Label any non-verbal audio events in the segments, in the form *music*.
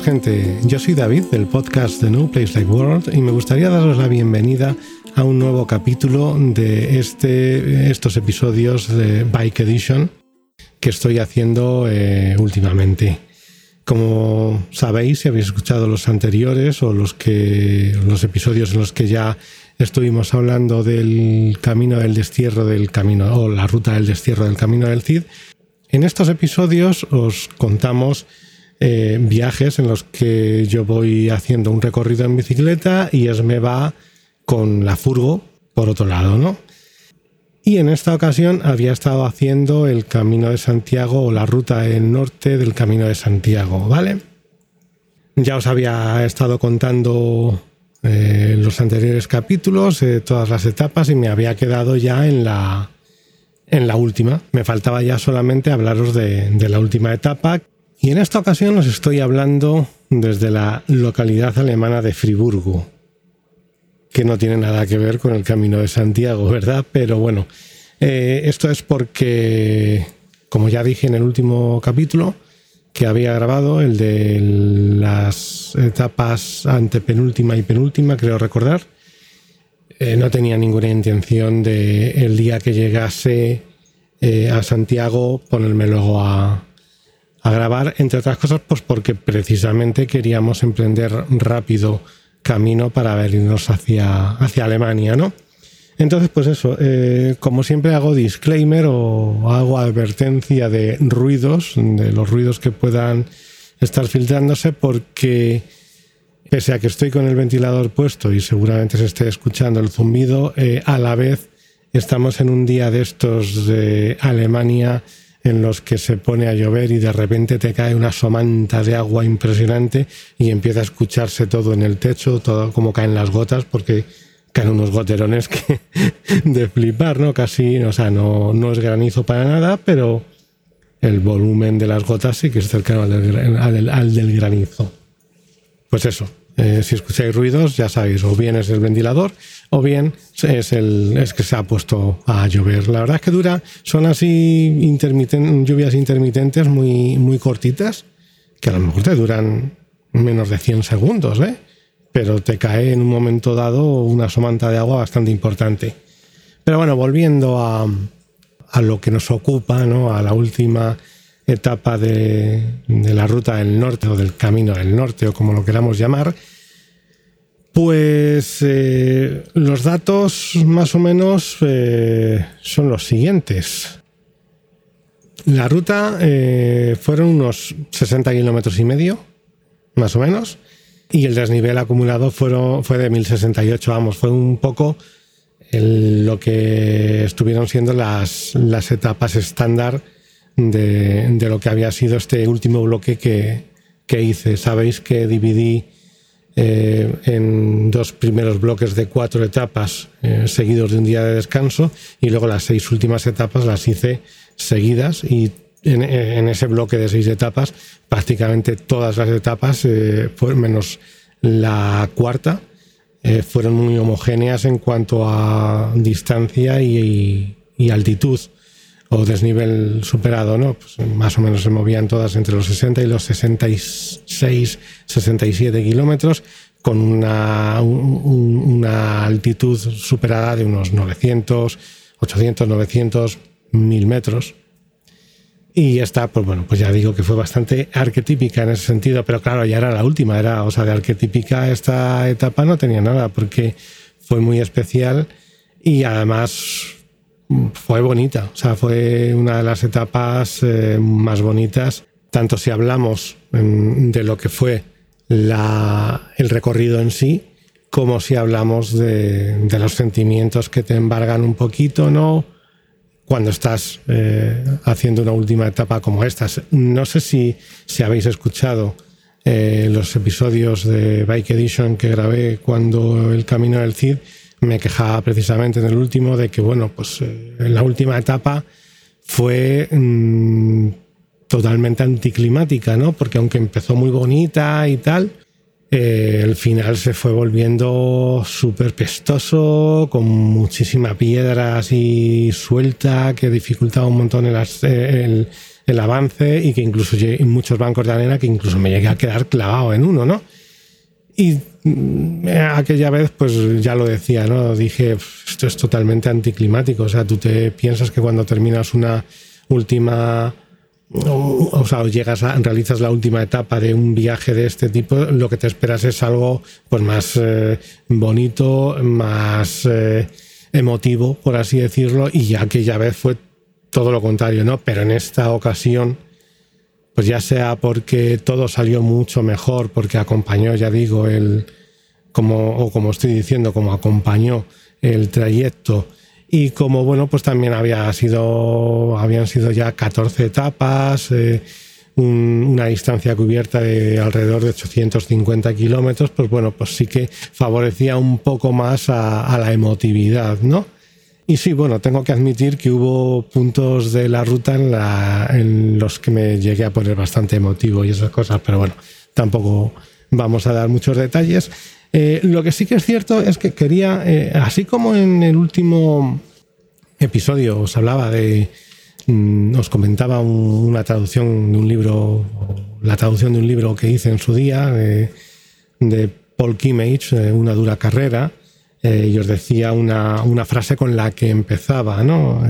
Gente, yo soy David del podcast de No Place Like World y me gustaría daros la bienvenida a un nuevo capítulo de este, estos episodios de Bike Edition que estoy haciendo eh, últimamente. Como sabéis, si habéis escuchado los anteriores o los, que, los episodios en los que ya estuvimos hablando del camino del destierro del camino o la ruta del destierro del camino del Cid, en estos episodios os contamos eh, viajes en los que yo voy haciendo un recorrido en bicicleta y es me va con la furgo por otro lado, ¿no? Y en esta ocasión había estado haciendo el Camino de Santiago o la ruta del norte del Camino de Santiago, ¿vale? Ya os había estado contando eh, los anteriores capítulos, eh, todas las etapas y me había quedado ya en la, en la última. Me faltaba ya solamente hablaros de la última etapa y en esta ocasión os estoy hablando desde la localidad alemana de Friburgo, que no tiene nada que ver con el Camino de Santiago, ¿verdad? Pero bueno, eh, esto es porque, como ya dije en el último capítulo que había grabado, el de las etapas antepenúltima y penúltima, creo recordar, eh, no tenía ninguna intención de el día que llegase eh, a Santiago ponerme luego a, a grabar, entre otras cosas, pues porque precisamente queríamos emprender rápido camino para venirnos hacia, hacia Alemania, ¿no? Entonces, pues eso, eh, como siempre hago disclaimer o hago advertencia de ruidos, de los ruidos que puedan estar filtrándose, porque pese a que estoy con el ventilador puesto y seguramente se esté escuchando el zumbido, eh, a la vez estamos en un día de estos de Alemania en los que se pone a llover y de repente te cae una somanta de agua impresionante y empieza a escucharse todo en el techo, todo como caen las gotas, porque caen unos goterones que *laughs* de flipar, ¿no? Casi, o sea, no, no es granizo para nada, pero el volumen de las gotas sí que es cercano al del granizo. Pues eso, eh, si escucháis ruidos, ya sabéis, o bien es el ventilador o bien es, el, es que se ha puesto a llover. La verdad es que dura, son así intermiten, lluvias intermitentes muy, muy cortitas, que a lo mejor te duran menos de 100 segundos, ¿eh? pero te cae en un momento dado una somanta de agua bastante importante. Pero bueno, volviendo a, a lo que nos ocupa, ¿no? a la última etapa de, la ruta del norte o del camino del norte o como lo queramos llamar, pues eh, los datos más o menos eh, son los siguientes. La ruta eh, fueron unos 60 kilómetros y medio, más o menos, y el desnivel acumulado fue de 1068, vamos, fue un poco lo que estuvieron siendo las, las etapas estándar de, lo que había sido este último bloque que, hice. Sabéis que dividí eh, en dos primeros bloques de cuatro etapas eh, seguidos de un día de descanso y luego las seis últimas etapas las hice seguidas y en, ese bloque de seis etapas prácticamente todas las etapas, eh, menos la cuarta, fueron muy homogéneas en cuanto a distancia y altitud o desnivel superado, ¿no? Pues más o menos se movían todas entre los 60 y los 66, 67 kilómetros, con una, una altitud superada de unos 900, 800, 900, 1000 metros. Y esta, pues bueno, pues ya digo que fue bastante arquetípica en ese sentido, pero claro, ya era la última, era, o sea, de arquetípica esta etapa no tenía nada, porque fue muy especial y además fue bonita, o sea, fue una de las etapas eh, más bonitas, tanto si hablamos de lo que fue el recorrido en sí, como si hablamos de, los sentimientos que te embargan un poquito, ¿no? Cuando estás eh, haciendo una última etapa como esta. No sé si, si habéis escuchado eh, los episodios de Bike Edition que grabé cuando el Camino del Cid, me quejaba precisamente en el último de que, bueno, pues eh, en la última etapa fue mm, totalmente anticlimática, ¿no? Porque aunque empezó muy bonita y tal, eh, el final se fue volviendo súper pestoso, con muchísima piedra así suelta, que dificultaba un montón el, el, avance y que incluso muchos bancos de arena que incluso me llegué a quedar clavado en uno, ¿no? Y mm, aquella vez, pues ya lo decía, ¿no? Dije, esto es totalmente anticlimático. O sea, tú te piensas que cuando terminas una última o, sea, llegas a, realizas la última etapa de un viaje de este tipo, lo que te esperas es algo pues más eh, bonito, más eh, emotivo, por así decirlo, y aquella vez fue todo lo contrario, ¿no? Pero en esta ocasión, pues ya sea porque todo salió mucho mejor, porque acompañó, ya digo, el como o como estoy diciendo, como acompañó el trayecto y como bueno, pues también había sido, habían sido ya 14 etapas, eh, una distancia cubierta de alrededor de 850 kilómetros, pues bueno, pues sí que favorecía un poco más a, la emotividad, ¿no? Y sí, bueno, tengo que admitir que hubo puntos de la ruta en, la, en los que me llegué a poner bastante emotivo y esas cosas, pero bueno, tampoco vamos a dar muchos detalles. Eh, lo que sí que es cierto es que quería, eh, así como en el último episodio os hablaba de, mm, os comentaba una traducción de un libro, la traducción de un libro que hice en su día, de, Paul Kimmage, eh, Una dura carrera, y os decía una, una, frase con la que empezaba, ¿no?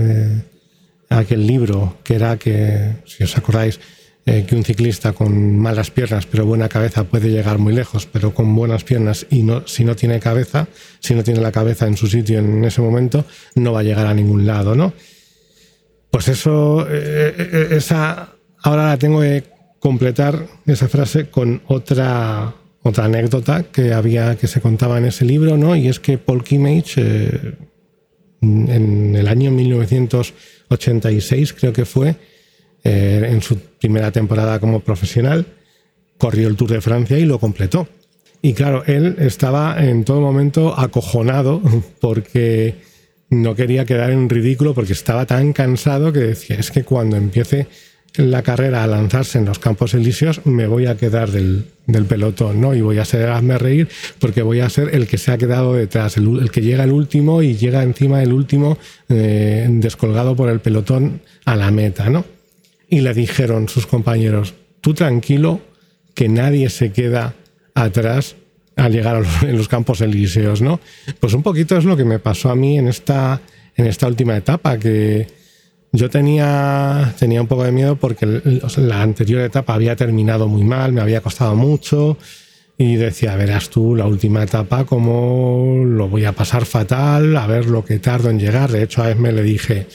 aquel libro, que era que, si os acordáis, eh, que un ciclista con malas piernas pero buena cabeza puede llegar muy lejos, pero con buenas piernas y no, si no tiene cabeza, si no tiene la cabeza en su sitio en ese momento, no va a llegar a ningún lado, ¿no? Pues eso, eh, eh, esa, ahora la tengo que completar esa frase con otra, otra anécdota que había, que se contaba en ese libro, ¿no? Y es que Paul Kimmage, en el año 1986 creo que fue, eh, en su primera temporada como profesional, corrió el Tour de Francia y lo completó. Y claro, él estaba en todo momento acojonado *laughs* porque no quería quedar en ridículo porque estaba tan cansado que decía, es que cuando empiece la carrera a lanzarse en los campos elíseos, me voy a quedar del, pelotón, ¿no? Y voy a ser reír porque voy a ser el que se ha quedado detrás, el, que llega el último y llega encima del último eh, descolgado por el pelotón a la meta, ¿no? y le dijeron sus compañeros, tú tranquilo, que nadie se queda atrás al llegar a los, en los campos elíseos, ¿no? Pues un poquito es lo que me pasó a mí en esta, en esta última etapa, que yo tenía, tenía un poco de miedo porque la anterior etapa había terminado muy mal, me había costado mucho y decía, verás tú, la última etapa, cómo lo voy a pasar fatal, a ver lo que tardo en llegar. De hecho, a Esme le dije,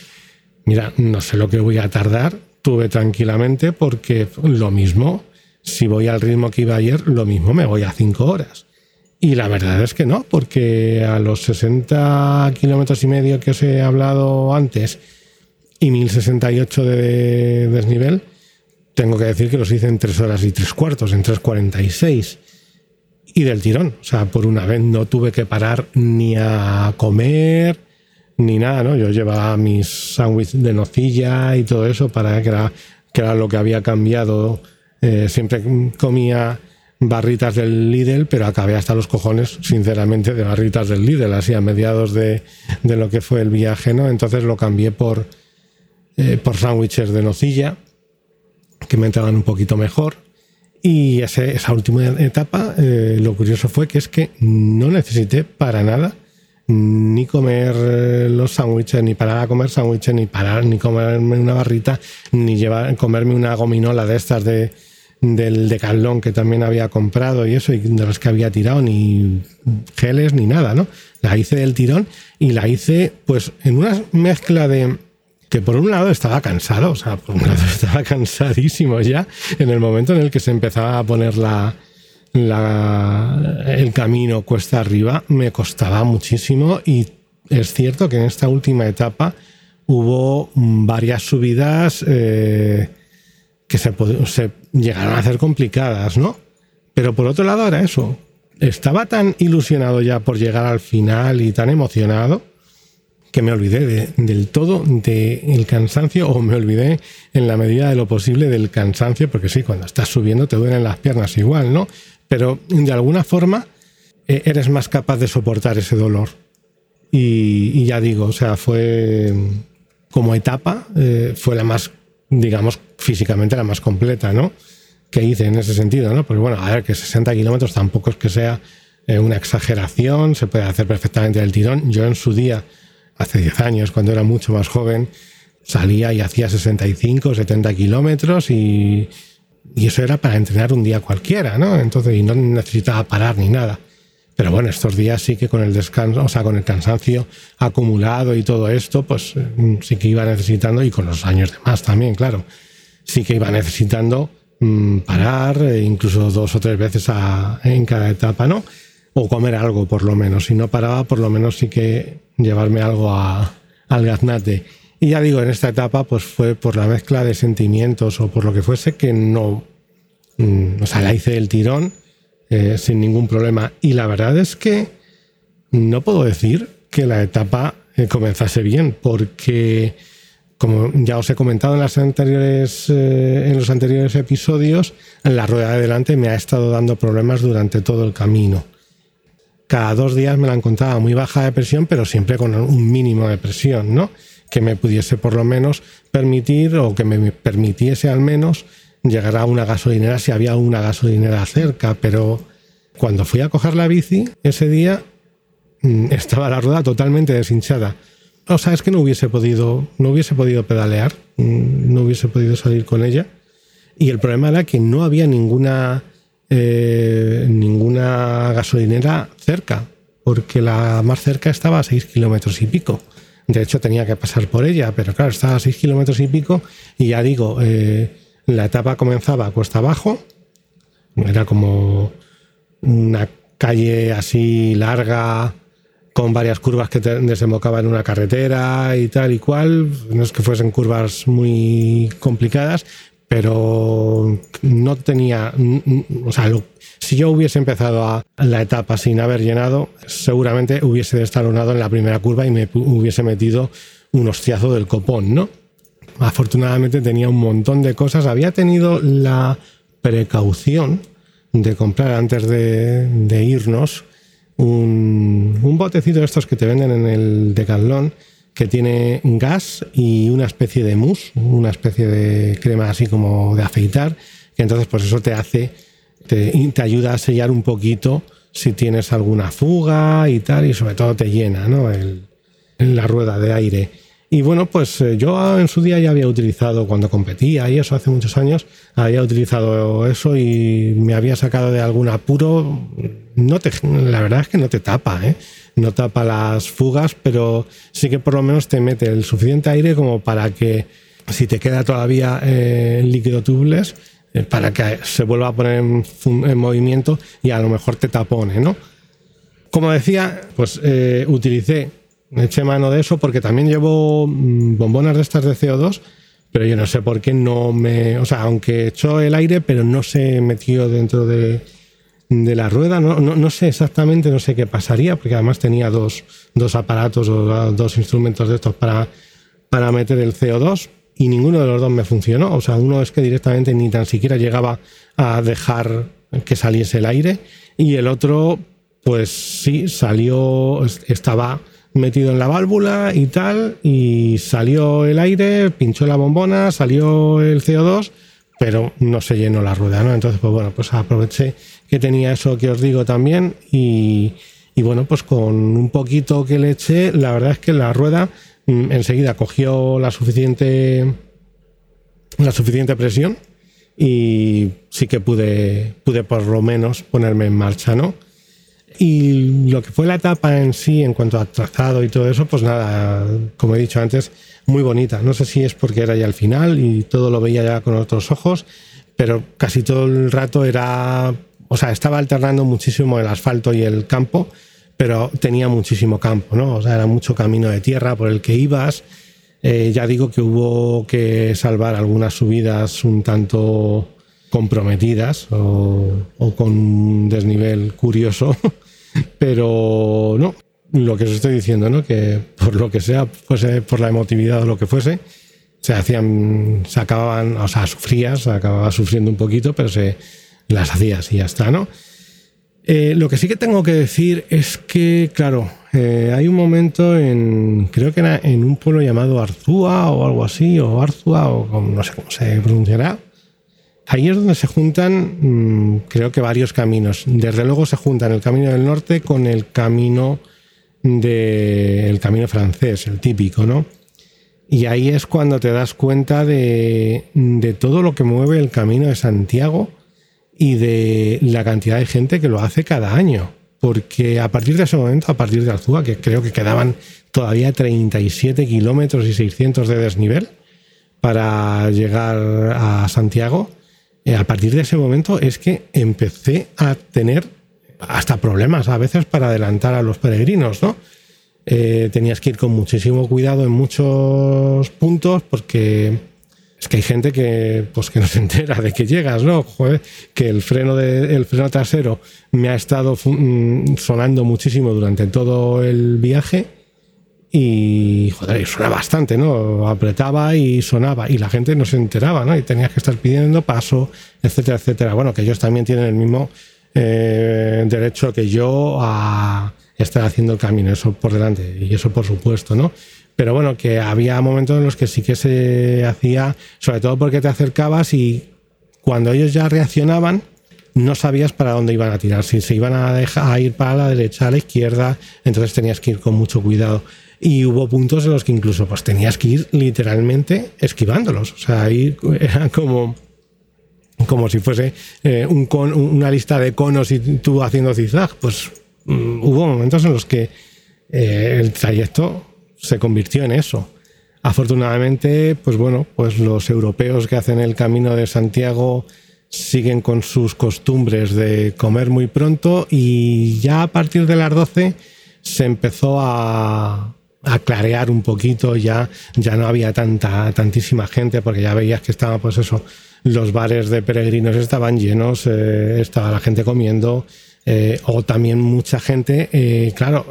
mira, no sé lo que voy a tardar, tuve tranquilamente porque lo mismo, si voy al ritmo que iba ayer, lo mismo me voy a cinco horas. Y la verdad es que no, porque a los 60 kilómetros y medio que os he hablado antes y 1068 de desnivel, tengo que decir que los hice en tres horas y tres cuartos, en 3.46. Y del tirón. O sea, por una vez no tuve que parar ni a comer, ni nada, ¿no? Yo llevaba mis sándwiches de nocilla y todo eso para que era, que era lo que había cambiado. Eh, siempre comía barritas del Lidl, pero acabé hasta los cojones, sinceramente, de barritas del Lidl, así a mediados de, de lo que fue el viaje, ¿no? Entonces lo cambié por, eh, por sándwiches de nocilla, que me entraban un poquito mejor. Y esa última etapa, eh, lo curioso fue que es que no necesité para nada ni comer eh, los sándwiches, ni parar a comer sándwiches, ni parar, ni comerme una barrita, ni llevar, comerme una gominola de estas de, del decalón que también había comprado y eso, y de las que había tirado, ni geles, ni nada, ¿no? La hice del tirón y la hice pues en una mezcla de que por un lado estaba cansado, o sea, por un lado *laughs* estaba cansadísimo ya en el momento en el que se empezaba a poner la, el camino cuesta arriba me costaba muchísimo y es cierto que en esta última etapa hubo varias subidas eh, que se, se, llegaron a hacer complicadas, ¿no? Pero por otro lado era eso. estaba tan ilusionado ya por llegar al final y tan emocionado que me olvidé del todo del cansancio o me olvidé en la medida de lo posible del cansancio, porque sí, cuando estás subiendo te duelen las piernas igual, ¿no? Pero de alguna forma eh, eres más capaz de soportar ese dolor. Y, ya digo, o sea, fue como etapa, eh, fue la más, digamos, físicamente la más completa, ¿no? Que hice en ese sentido, ¿no? Porque bueno, a ver, que 60 kilómetros tampoco es que sea eh, una exageración, se puede hacer perfectamente el tirón. Yo en su día, hace 10 años, cuando era mucho más joven, salía y hacía 65, 70 kilómetros y, eso era para entrenar un día cualquiera, ¿no? Entonces, y no necesitaba parar ni nada. Pero bueno, estos días sí que con el descanso, o sea, con el cansancio acumulado y todo esto, pues mm, sí que iba necesitando, y con los años de más también, claro, sí que iba necesitando mm, parar, e incluso dos o tres veces en cada etapa, ¿no? O comer algo, por lo menos. Si no paraba, por lo menos sí que llevarme algo al gaznate. Y ya digo, en esta etapa, pues fue por la mezcla de sentimientos o por lo que fuese que no. Mm, o sea, la hice el tirón eh, sin ningún problema. Y la verdad es que no puedo decir que la etapa eh, comenzase bien, porque como ya os he comentado en, las anteriores, eh, en los anteriores episodios, la rueda de delante me ha estado dando problemas durante todo el camino. Cada dos días me la encontraba muy baja de presión, pero siempre con un mínimo de presión, ¿no? Que me pudiese por lo menos permitir o que me permitiese al menos llegar a una gasolinera si había una gasolinera cerca, pero cuando fui a coger la bici ese día mm, estaba la rueda totalmente deshinchada. O sea, es que no hubiese podido, no hubiese podido pedalear, mm, no hubiese podido salir con ella. Y el problema era que no había ninguna, eh, ninguna gasolinera cerca, porque la más cerca estaba a 6 kilómetros y pico. De hecho, tenía que pasar por ella, pero claro, estaba a 6 kilómetros y pico. Y ya digo, eh, la etapa comenzaba cuesta abajo, era como una calle así larga con varias curvas que desembocaban en una carretera y tal y cual. No es que fuesen curvas muy complicadas, pero no tenía, o sea, si yo hubiese empezado a la etapa sin haber llenado, seguramente hubiese destalonado en la primera curva y me hubiese metido un hostiazo del copón, ¿no? afortunadamente tenía un montón de cosas. Había tenido la precaución de comprar antes de, irnos un, botecito de estos que te venden en el Decathlon que tiene gas y una especie de mousse, una especie de crema así como de afeitar, que entonces pues eso te hace, te, ayuda a sellar un poquito si tienes alguna fuga y tal, y sobre todo te llena ¿no? El, la rueda de aire. Y bueno, pues eh, yo en su día ya había utilizado, cuando competía y eso hace muchos años, había utilizado eso y me había sacado de algún apuro. No te, la verdad es que no te tapa, ¿eh? No tapa las fugas, pero sí que por lo menos te mete el suficiente aire como para que si te queda todavía eh, líquido tubles, eh, para que se vuelva a poner en, en, movimiento y a lo mejor te tapone, ¿no? Como decía, pues utilicé eché mano de eso porque también llevo mm, bombonas de estas de CO2, pero yo no sé por qué no me. O sea, aunque echó el aire, pero no se metió dentro de, la rueda. No, no, sé exactamente, no sé qué pasaría, porque además tenía dos, dos aparatos o dos instrumentos de estos para, para meter el CO2 y ninguno de los dos me funcionó. O sea, uno es que directamente ni tan siquiera llegaba a dejar que saliese el aire y el otro, pues sí, salió, estaba metido en la válvula y tal, y salió el aire, pinchó la bombona, salió el CO2, pero no se llenó la rueda, ¿no? Entonces, pues bueno, pues aproveché que tenía eso que os digo también y, bueno, pues con un poquito que le eché, la verdad es que la rueda mm, enseguida cogió la suficiente la suficiente presión y sí que pude pude por lo menos ponerme en marcha, ¿no? Y lo que fue la etapa en sí, en cuanto a trazado y todo eso, pues nada, como he dicho antes, muy bonita. No sé si es porque era ya el final y todo lo veía ya con otros ojos, pero casi todo el rato era, o sea, estaba alternando muchísimo el asfalto y el campo, pero tenía muchísimo campo, ¿no? O sea, era mucho camino de tierra por el que ibas. Eh, ya digo que hubo que salvar algunas subidas un tanto comprometidas o, con un desnivel curioso, *laughs* pero no, lo que os estoy diciendo, ¿no? Que por lo que sea, fuese por la emotividad o lo que fuese, se hacían, se acababan, o sea, sufrías, acababa sufriendo un poquito, pero se las hacías y ya está, ¿no? Eh, lo que sí que tengo que decir es que, claro, eh, hay un momento en, creo que era en un pueblo llamado Arzúa o algo así, o Arzúa, o no sé cómo se pronunciará. Ahí es donde se juntan, mm, creo que varios caminos. Desde luego se juntan el camino del norte con el camino de, el camino francés, el típico, ¿no? Y ahí es cuando te das cuenta de todo lo que mueve el camino de Santiago y de la cantidad de gente que lo hace cada año. Porque a partir de ese momento, a partir de Arzúa, que creo que quedaban todavía 37 kilómetros y 600 de desnivel para llegar a Santiago, eh, a partir de ese momento es que empecé a tener hasta problemas a veces para adelantar a los peregrinos, ¿no? Eh, tenías que ir con muchísimo cuidado en muchos puntos porque es que hay gente que, pues, que no se entera de que llegas, ¿no? que el freno, de, el freno trasero me ha estado mm, sonando muchísimo durante todo el viaje y, joder, suena bastante, ¿no? Apretaba y sonaba y la gente no se enteraba, ¿no? Y tenías que estar pidiendo paso, etcétera, etcétera. Bueno, que ellos también tienen el mismo eh, derecho que yo a estar haciendo el camino, eso por delante y eso por supuesto, ¿no? Pero bueno, que había momentos en los que sí que se hacía, sobre todo porque te acercabas y cuando ellos ya reaccionaban, no sabías para dónde iban a tirar, si se iban a, dejar, ir para la derecha, a la izquierda, entonces tenías que ir con mucho cuidado. Y hubo puntos en los que incluso pues tenías que ir literalmente esquivándolos. O sea, ahí *laughs* era como, como si fuese eh, un una lista de conos y tú haciendo zigzag. Pues mm, hubo momentos en los que eh, el trayecto se convirtió en eso. Afortunadamente, pues bueno, pues los europeos que hacen el camino de Santiago siguen con sus costumbres de comer muy pronto y ya a partir de las 12 se empezó a, a clarear un poquito, ya, ya no había tanta, tantísima gente porque ya veías que estaba pues eso, los bares de peregrinos estaban llenos, eh, estaba la gente comiendo, eh, o también mucha gente, eh, claro,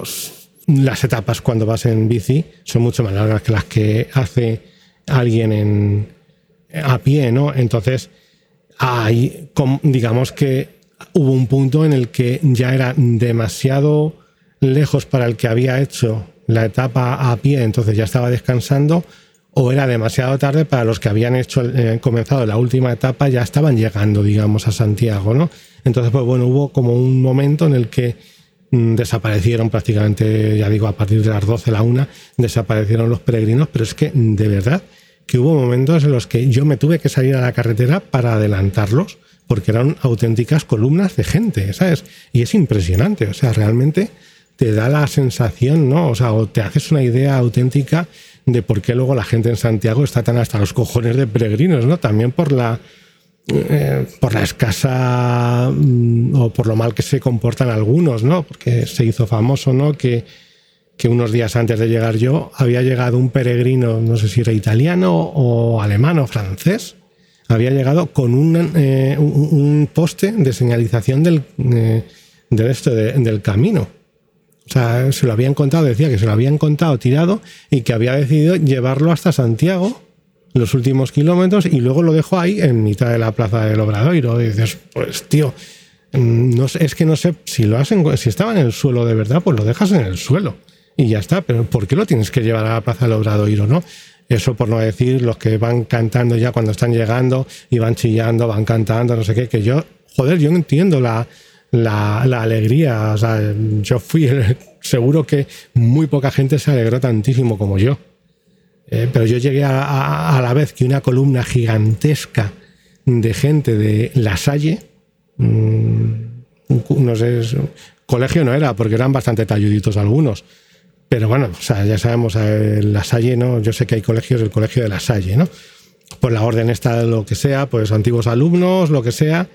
las etapas cuando vas en bici son mucho más largas que las que hace alguien en, a pie, ¿no? Entonces, hay, digamos que hubo un punto en el que ya era demasiado lejos para el que había hecho la etapa a pie, entonces ya estaba descansando, o era demasiado tarde para los que habían hecho eh, comenzado la última etapa, ya estaban llegando, digamos, a Santiago, ¿no? Entonces, pues bueno, hubo como un momento en el que desaparecieron prácticamente, ya digo, a partir de las 12, la una, desaparecieron los peregrinos, pero es que de verdad que hubo momentos en los que yo me tuve que salir a la carretera para adelantarlos, porque eran auténticas columnas de gente, ¿sabes? Y es impresionante, o sea, realmente te da la sensación, ¿no? O sea, o te haces una idea auténtica de por qué luego la gente en Santiago está tan hasta los cojones de peregrinos, ¿no? También por la eh, por la escasa mm, o por lo mal que se comportan algunos, ¿no? Porque se hizo famoso, ¿no? Que, unos días antes de llegar yo había llegado un peregrino, no sé si era italiano o alemán o francés, había llegado con un, eh, poste de señalización del, eh, del, esto, del camino. O sea, se lo habían contado, decía que se lo habían contado tirado y que había decidido llevarlo hasta Santiago los últimos kilómetros y luego lo dejo ahí en mitad de la plaza del Obradoiro. Y dices, pues tío, mm, no es que no sé si lo hacen, si estaba en el suelo de verdad, pues lo dejas en el suelo y ya está. Pero ¿por qué lo tienes que llevar a la plaza del Obradoiro, no? Eso por no decir los que van cantando ya cuando están llegando y van chillando, van cantando, no sé qué, que yo, joder, yo no entiendo la, la, la alegría. O sea, yo fui, *laughs* seguro que muy poca gente se alegró tantísimo como yo. Eh, pero yo llegué a, la vez que una columna gigantesca de gente de La Salle, mm, no sé, colegio no era, porque eran bastante talluditos algunos. Pero bueno, ya sabemos, eh, La Salle, ¿no? Yo sé que hay colegios, el colegio de La Salle, ¿no? Por la orden esta, lo que sea, pues antiguos alumnos, lo que sea.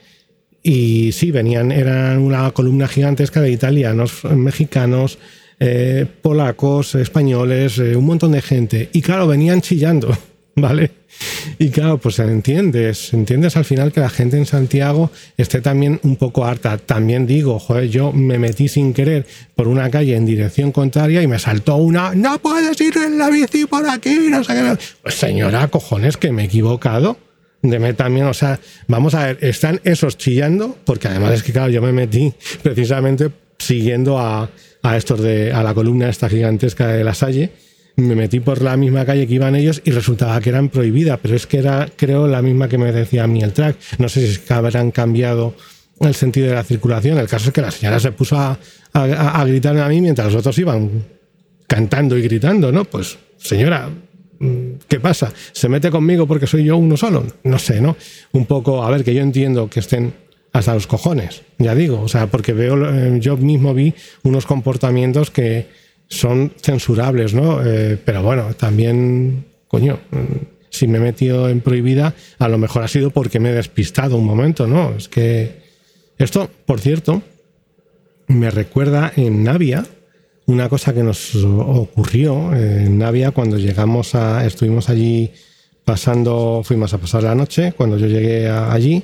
Y sí, venían, eran una columna gigantesca de italianos, mexicanos, eh, polacos, españoles, eh, un montón de gente. Y claro, venían chillando. *laughs* ¿vale? Y claro, pues entiendes, entiendes al final que la gente en Santiago esté también un poco harta. También digo, joder, yo me metí sin querer por una calle en dirección contraria y me saltó una, no puedes ir en la bici por aquí, no sé qué. Pues señora, cojones, que me he equivocado. Deme también, o sea, vamos a ver, están esos chillando, porque además es que, claro, yo me metí precisamente siguiendo a, a estos de, a la columna esta gigantesca de la Salle me metí por la misma calle que iban ellos y resultaba que eran prohibidas, pero es que era, creo, la misma que me decía a mí el track. No sé si habrán cambiado el sentido de la circulación. El caso es que la señora se puso a, a, gritar a mí mientras los otros iban cantando y gritando, ¿no? Pues, señora, ¿qué pasa? ¿Se mete conmigo porque soy yo uno solo? No sé, ¿no? Un poco, a ver, que yo entiendo que estén hasta los cojones, ya digo, o sea, porque veo, eh, yo mismo vi unos comportamientos que, son censurables, ¿no? Eh, pero bueno, también, coño, si me he metido en prohibida, a lo mejor ha sido porque me he despistado un momento, ¿no? Es que esto, por cierto, me recuerda en Navia una cosa que nos ocurrió en Navia cuando llegamos a, estuvimos allí pasando, fuimos a pasar la noche, cuando yo llegué allí,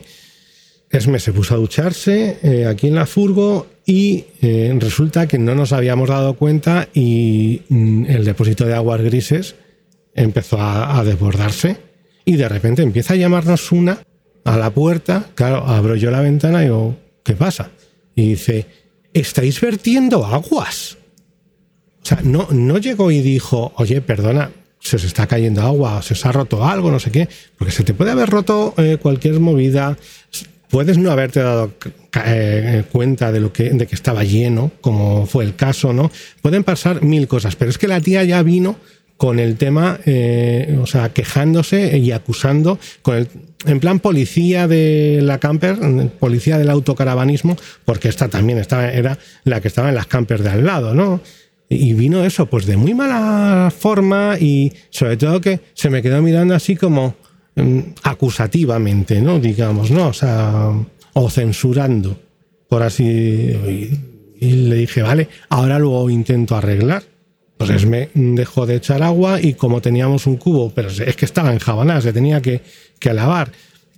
Esme se puso a ducharse eh, aquí en la furgo y eh, resulta que no nos habíamos dado cuenta y mm, el depósito de aguas grises empezó a, desbordarse y de repente empieza a llamarnos una a la puerta. Claro, abro yo la ventana y digo, ¿qué pasa? Y dice, estáis vertiendo aguas. O sea, no, no llegó y dijo, oye, perdona, se os está cayendo agua, se os ha roto algo, no sé qué, porque se te puede haber roto eh, cualquier movida, puedes no haberte dado eh, cuenta de lo que de que estaba lleno, como fue el caso, ¿no? Pueden pasar mil cosas, pero es que la tía ya vino con el tema, eh, o sea, quejándose y acusando con el, en plan policía de la camper, policía del autocaravanismo, porque esta también estaba, era la que estaba en las campers de al lado, ¿no? Y vino eso, pues de muy mala forma y sobre todo que se me quedó mirando así como, acusativamente, ¿no? Digamos, ¿no? O censurando, por así. Y, le dije, vale, ahora lo intento arreglar. Entonces me dejó de echar agua y como teníamos un cubo, pero es que estaba en jabaná, se tenía que, que lavar.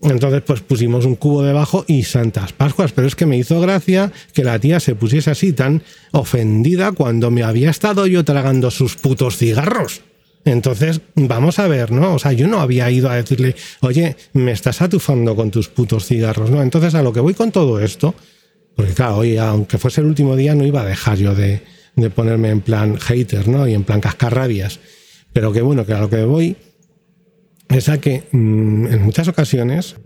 Entonces, pues pusimos un cubo debajo y Santas Pascuas. Pero es que me hizo gracia que la tía se pusiese así tan ofendida cuando me había estado yo tragando sus putos cigarros. Entonces, vamos a ver, ¿no? O sea, yo no había ido a decirle, oye, me estás atufando con tus putos cigarros, ¿no? Entonces, a lo que voy con todo esto, porque claro, oye, aunque fuese el último día, no iba a dejar yo de, ponerme en plan hater, ¿no? Y en plan cascarrabias. Pero que bueno, que a lo que voy es a que mm, en muchas ocasiones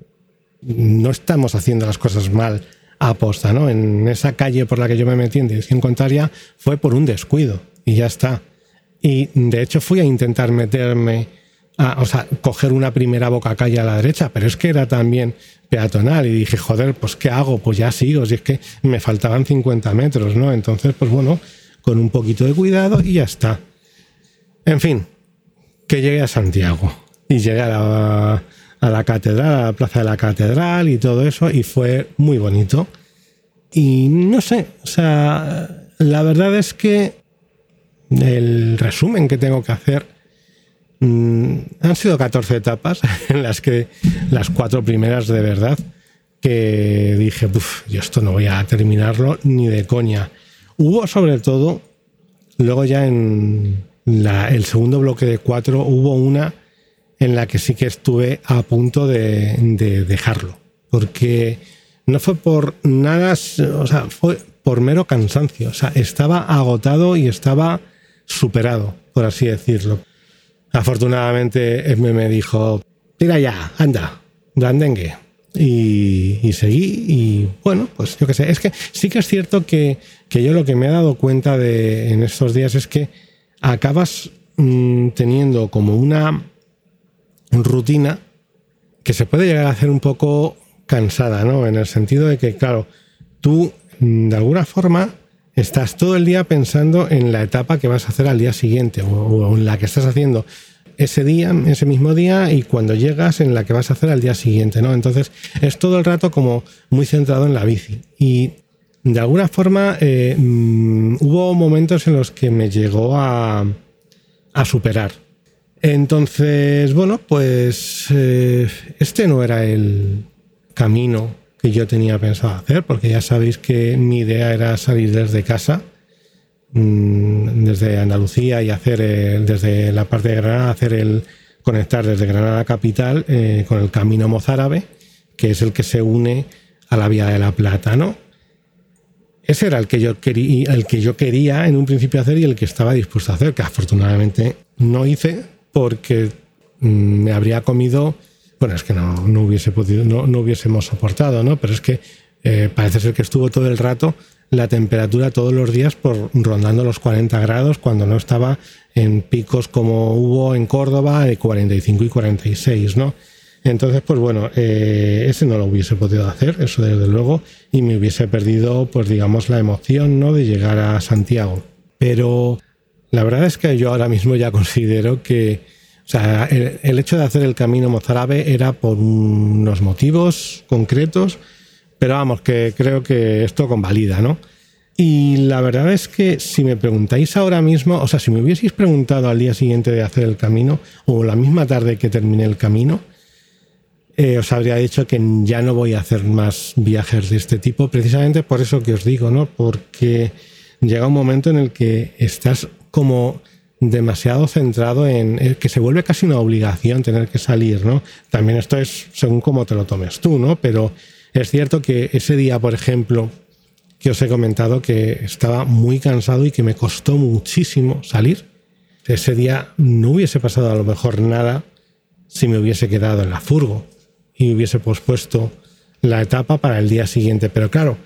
no estamos haciendo las cosas mal a aposta, ¿no? En esa calle por la que yo me metí en dirección contraria fue por un descuido y ya está. Y de hecho fui a intentar meterme, a, o sea, coger una primera boca calle a la derecha, pero es que era también peatonal y dije, joder, pues ¿qué hago? Pues ya sigo, si es que me faltaban 50 metros, ¿no? Entonces, pues bueno, con un poquito de cuidado y ya está. En fin, que llegué a Santiago y llegué a la, a la catedral, a la plaza de la catedral y todo eso, y fue muy bonito. Y no sé, o sea, la verdad es que el resumen que tengo que hacer mm, han sido 14 etapas *laughs* en las que las cuatro primeras de verdad que dije, yo esto no voy a terminarlo ni de coña. Hubo sobre todo, luego ya en el segundo bloque de cuatro, hubo una en la que sí que estuve a punto de, de dejarlo. Porque no fue por nada, o sea, fue por mero cansancio. O sea, estaba agotado y estaba superado, por así decirlo. Afortunadamente, me dijo, tira ya, anda, blandengue. Y, y, seguí y bueno, pues yo qué sé, es que sí que es cierto que, yo lo que me he dado cuenta de en estos días es que acabas mm, teniendo como una rutina que se puede llegar a hacer un poco cansada, ¿no? En el sentido de que, claro, tú mm, de alguna forma estás todo el día pensando en la etapa que vas a hacer al día siguiente o, en la que estás haciendo ese día, ese mismo día y cuando llegas en la que vas a hacer al día siguiente, ¿no? Entonces es todo el rato como muy centrado en la bici y de alguna forma eh, mm, hubo momentos en los que me llegó a, superar. Entonces, bueno, pues eh, este no era el camino que yo tenía pensado hacer, porque ya sabéis que mi idea era salir desde casa, mm, desde Andalucía y hacer desde la parte de Granada, hacer el conectar desde Granada capital eh, con el camino mozárabe, que es el que se une a la Vía de la Plata, ¿no? Ese era el que yo quería, el que yo quería en un principio hacer y el que estaba dispuesto a hacer, que afortunadamente no hice porque mm, me habría comido bueno, es que no, hubiese podido, no, no, hubiésemos soportado, ¿no? Pero es que eh, parece ser que estuvo todo el rato la temperatura todos los días por rondando los 40 grados cuando no estaba en picos como hubo en Córdoba de 45 y 46, ¿no? Entonces, pues bueno, eh, ese no lo hubiese podido hacer, eso desde luego, y me hubiese perdido, pues digamos, la emoción, ¿no? De llegar a Santiago. Pero la verdad es que yo ahora mismo ya considero que o sea, el, hecho de hacer el camino mozárabe era por unos motivos concretos, pero vamos, que creo que esto convalida, ¿no? Y la verdad es que si me preguntáis ahora mismo, o sea, si me hubieseis preguntado al día siguiente de hacer el camino, o la misma tarde que terminé el camino, eh, os habría dicho que ya no voy a hacer más viajes de este tipo, precisamente por eso que os digo, ¿no? Porque llega un momento en el que estás como demasiado centrado en eh, que se vuelve casi una obligación tener que salir, ¿no? También esto es según cómo te lo tomes tú, ¿no? Pero es cierto que ese día, por ejemplo, que os he comentado que estaba muy cansado y que me costó muchísimo salir, ese día no hubiese pasado a lo mejor nada si me hubiese quedado en la furgo y hubiese pospuesto la etapa para el día siguiente. Pero claro,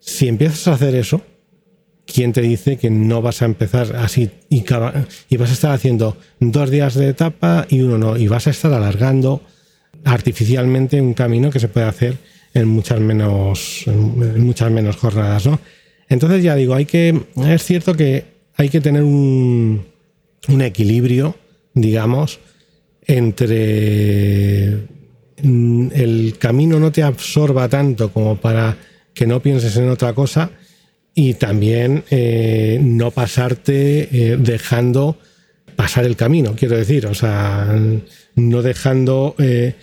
si empiezas a hacer eso, ¿quién te dice que no vas a empezar así y, vas a estar haciendo dos días de etapa y uno no? Y vas a estar alargando artificialmente un camino que se puede hacer en muchas menos, en muchas menos jornadas, ¿no? Entonces ya digo, hay que, es cierto que hay que tener un, un equilibrio, digamos, entre mm, el camino no te absorba tanto como para que no pienses en otra cosa y también eh, no pasarte eh, dejando pasar el camino, quiero decir, o sea, no dejando eh,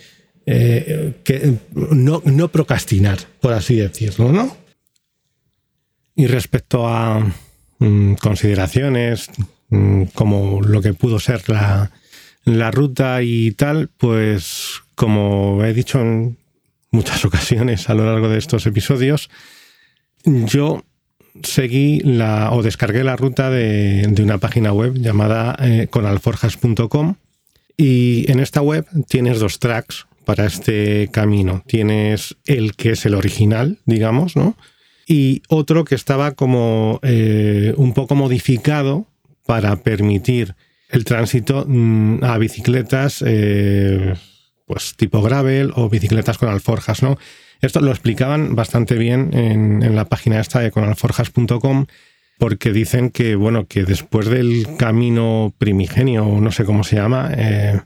que no, no, procrastinar, por así decirlo, ¿no? Y respecto a mm, consideraciones mm, como lo que pudo ser la, la ruta y tal, pues como he dicho en muchas *laughs* ocasiones a lo largo de estos episodios, yo seguí la, o descargué la ruta de, una página web llamada eh, conalforjas.com y en esta web tienes dos tracks para este camino. Tienes el que es el original, digamos, ¿no? Y otro que estaba como eh, un poco modificado para permitir el tránsito mm, a bicicletas eh, pues tipo gravel o bicicletas con alforjas, ¿no? Esto lo explicaban bastante bien en, la página esta de conalforjas.com porque dicen que, bueno, que después del camino primigenio, no sé cómo se llama, eh,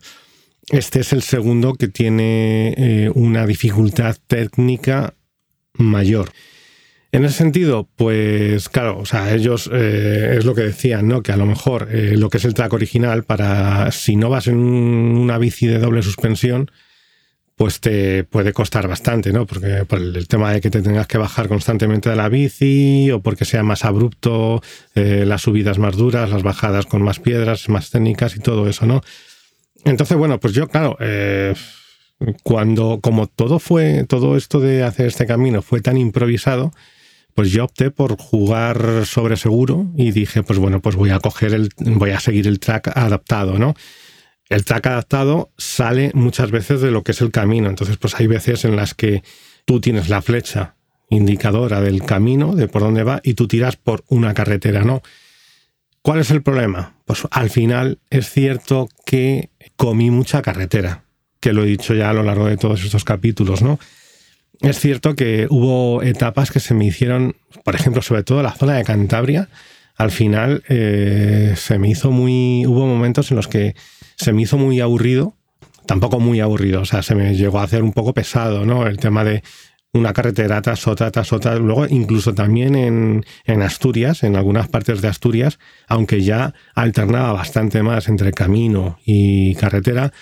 este es el segundo que tiene eh, una dificultad técnica mayor. En ese sentido, pues claro, o sea, ellos eh, es lo que decían, ¿no? Que a lo mejor lo que es el track original, para si no vas en una bici de doble suspensión, pues te puede costar bastante, ¿no? Porque por el tema de que te tengas que bajar constantemente de la bici o porque sea más abrupto, eh, las subidas más duras, las bajadas con más piedras, más técnicas y todo eso, ¿no? Entonces, bueno, pues yo, claro, eh, cuando, como todo fue, todo esto de hacer este camino fue tan improvisado, pues yo opté por jugar sobre seguro y dije, pues bueno, pues voy a coger el, voy a seguir el track adaptado, ¿no? El track adaptado sale muchas veces de lo que es el camino. Entonces, pues hay veces en las que tú tienes la flecha indicadora del camino, de por dónde va, y tú tiras por una carretera, ¿no? ¿Cuál es el problema? Pues al final es cierto que comí mucha carretera, que lo he dicho ya a lo largo de todos estos capítulos, ¿no? Es cierto que hubo etapas que se me hicieron, por ejemplo, sobre todo la zona de Cantabria, al final eh, se me hizo muy... Hubo momentos en los que se me hizo muy aburrido, tampoco muy aburrido, o sea, se me llegó a hacer un poco pesado, ¿no? El tema de una carretera tras otra, tras otra. Luego, incluso también en, en, Asturias, en algunas partes de Asturias, aunque ya alternaba bastante más entre camino y carretera,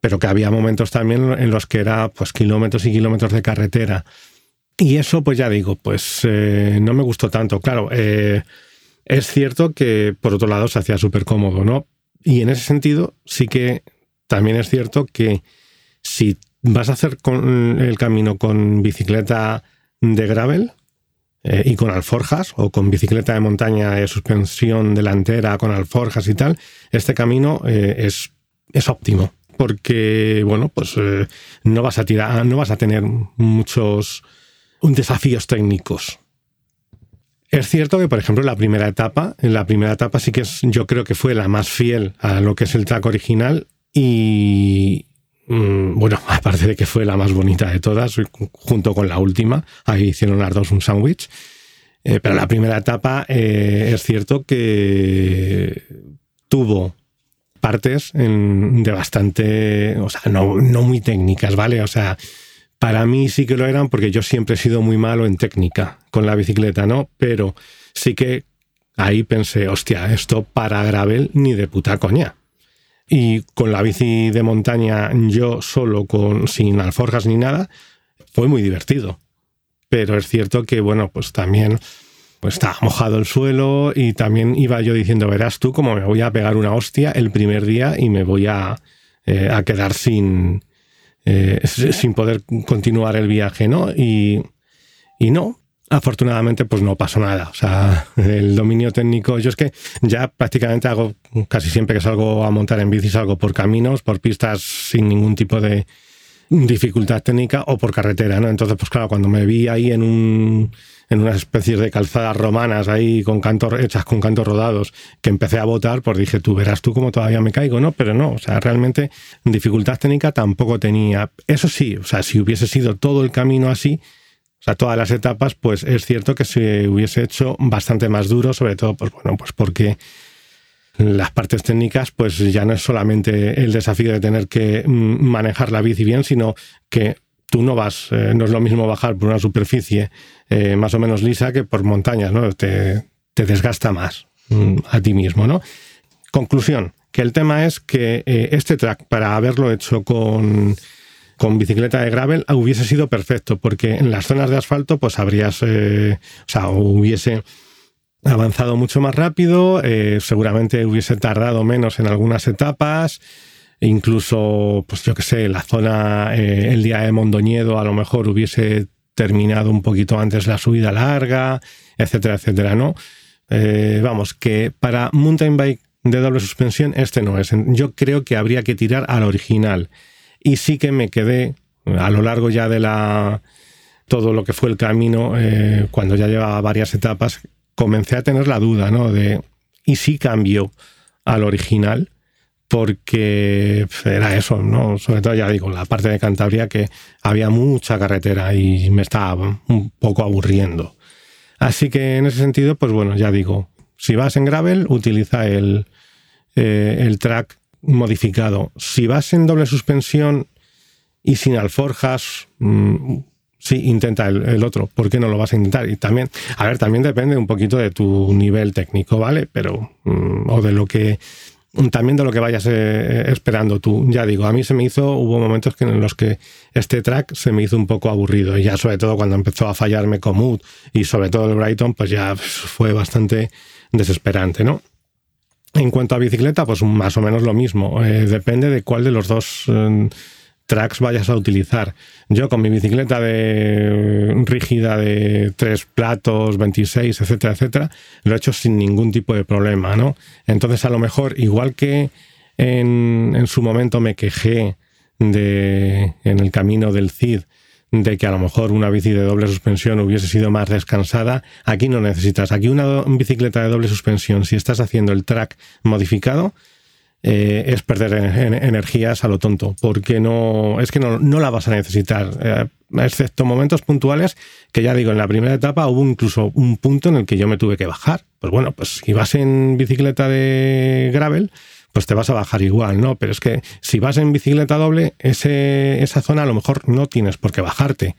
pero que había momentos también en los que era pues kilómetros y kilómetros de carretera. Y eso, pues ya digo, pues eh, no me gustó tanto. Claro, eh, es cierto que por otro lado se hacía súper cómodo, ¿no? Y en ese sentido, sí que también es cierto que si vas a hacer con el camino con bicicleta de gravel eh, y con alforjas, o con bicicleta de montaña de suspensión delantera con alforjas y tal, este camino es, es óptimo porque, bueno, pues eh, no vas a tirar, no vas a tener muchos desafíos técnicos. Es cierto que, por ejemplo, la primera etapa, en la primera etapa sí que es, yo creo que fue la más fiel a lo que es el track original y, mm, bueno, *laughs* aparte de que fue la más bonita de todas, junto con la última, ahí hicieron las dos un sándwich. Eh, pero la primera etapa eh, es cierto que tuvo partes de bastante, o sea, no, muy técnicas, ¿vale? O sea, para mí sí que lo eran porque yo siempre he sido muy malo en técnica con la bicicleta, ¿no? Pero sí que ahí pensé, hostia, esto para gravel ni de puta coña. Y con la bici de montaña yo solo, con, sin alforjas ni nada, fue muy divertido. Pero es cierto que, bueno, pues también pues estaba mojado el suelo y también iba yo diciendo, verás tú cómo me voy a pegar una hostia el primer día y me voy a, eh, a quedar sin, eh, sin poder continuar el viaje, ¿no? Y, y no, afortunadamente pues no pasó nada. O sea, *laughs* el dominio técnico, yo es que ya prácticamente hago, casi siempre que salgo a montar en bici, salgo por caminos, por pistas sin ningún tipo de dificultad técnica o por carretera, ¿no? Entonces, pues claro, cuando me vi ahí en un en unas especies de calzadas romanas ahí con cantos hechas con cantos rodados que empecé a votar, pues dije, tú verás tú cómo todavía me caigo, ¿no? Pero no, o sea, realmente dificultad técnica tampoco tenía. Eso sí, o sea, si hubiese sido todo el camino así, o sea, todas las etapas, pues es cierto que se hubiese hecho bastante más duro, sobre todo, pues bueno, pues porque las partes técnicas, pues ya no es solamente el desafío de tener que mm, manejar la bici bien, sino que tú no vas, eh, no es lo mismo bajar por una superficie eh, más o menos lisa que por montañas, ¿no? Te, desgasta más mm, a ti mismo, ¿no? Conclusión, que el tema es que eh, este track, para haberlo hecho con, con bicicleta de gravel, hubiese sido perfecto, porque en las zonas de asfalto, pues habrías, o sea, hubiese avanzado mucho más rápido, seguramente hubiese tardado menos en algunas etapas, incluso, pues yo qué sé, la zona, eh, el día de Mondoñedo a lo mejor hubiese terminado un poquito antes la subida larga, etcétera, etcétera, ¿no? Eh, vamos, que para mountain bike de doble suspensión este no es. Yo creo que habría que tirar al original. Y sí que me quedé a lo largo ya de la todo lo que fue el camino, eh, cuando ya llevaba varias etapas, comencé a tener la duda, ¿no? De, ¿y si cambio al original? porque era eso, ¿no? Sobre todo, ya digo, la parte de Cantabria que había mucha carretera y me estaba un poco aburriendo. Así que en ese sentido, pues bueno, ya digo, si vas en gravel, utiliza el, eh, el track modificado. Si vas en doble suspensión y sin alforjas, mm, sí, intenta el, otro. ¿Por qué no lo vas a intentar? Y también, a ver, también depende un poquito de tu nivel técnico, ¿vale? Pero, mm, o de lo que también de lo que vayas eh, esperando tú. Ya digo, a mí se me hizo, hubo momentos en los que este track se me hizo un poco aburrido y ya sobre todo cuando empezó a fallarme Comut y sobre todo el Brighton, pues ya fue bastante desesperante, ¿no? En cuanto a bicicleta, pues más o menos lo mismo. Eh, depende de cuál de los dos eh, tracks vayas a utilizar. Yo con mi bicicleta de rígida de tres platos, 26, etcétera, etcétera, lo he hecho sin ningún tipo de problema, ¿no? Entonces, a lo mejor, igual que en, en su momento me quejé de, en el camino del CID, de que a lo mejor una bici de doble suspensión hubiese sido más descansada, aquí no necesitas. Aquí una bicicleta de doble suspensión, si estás haciendo el track modificado, eh, es perder energías a lo tonto, porque no es que no, la vas a necesitar, eh, excepto momentos puntuales que ya digo, en la primera etapa hubo incluso un punto en el que yo me tuve que bajar. Pues bueno, pues si vas en bicicleta de gravel, pues te vas a bajar igual, ¿no? Pero es que si vas en bicicleta doble, ese, esa zona a lo mejor no tienes por qué bajarte.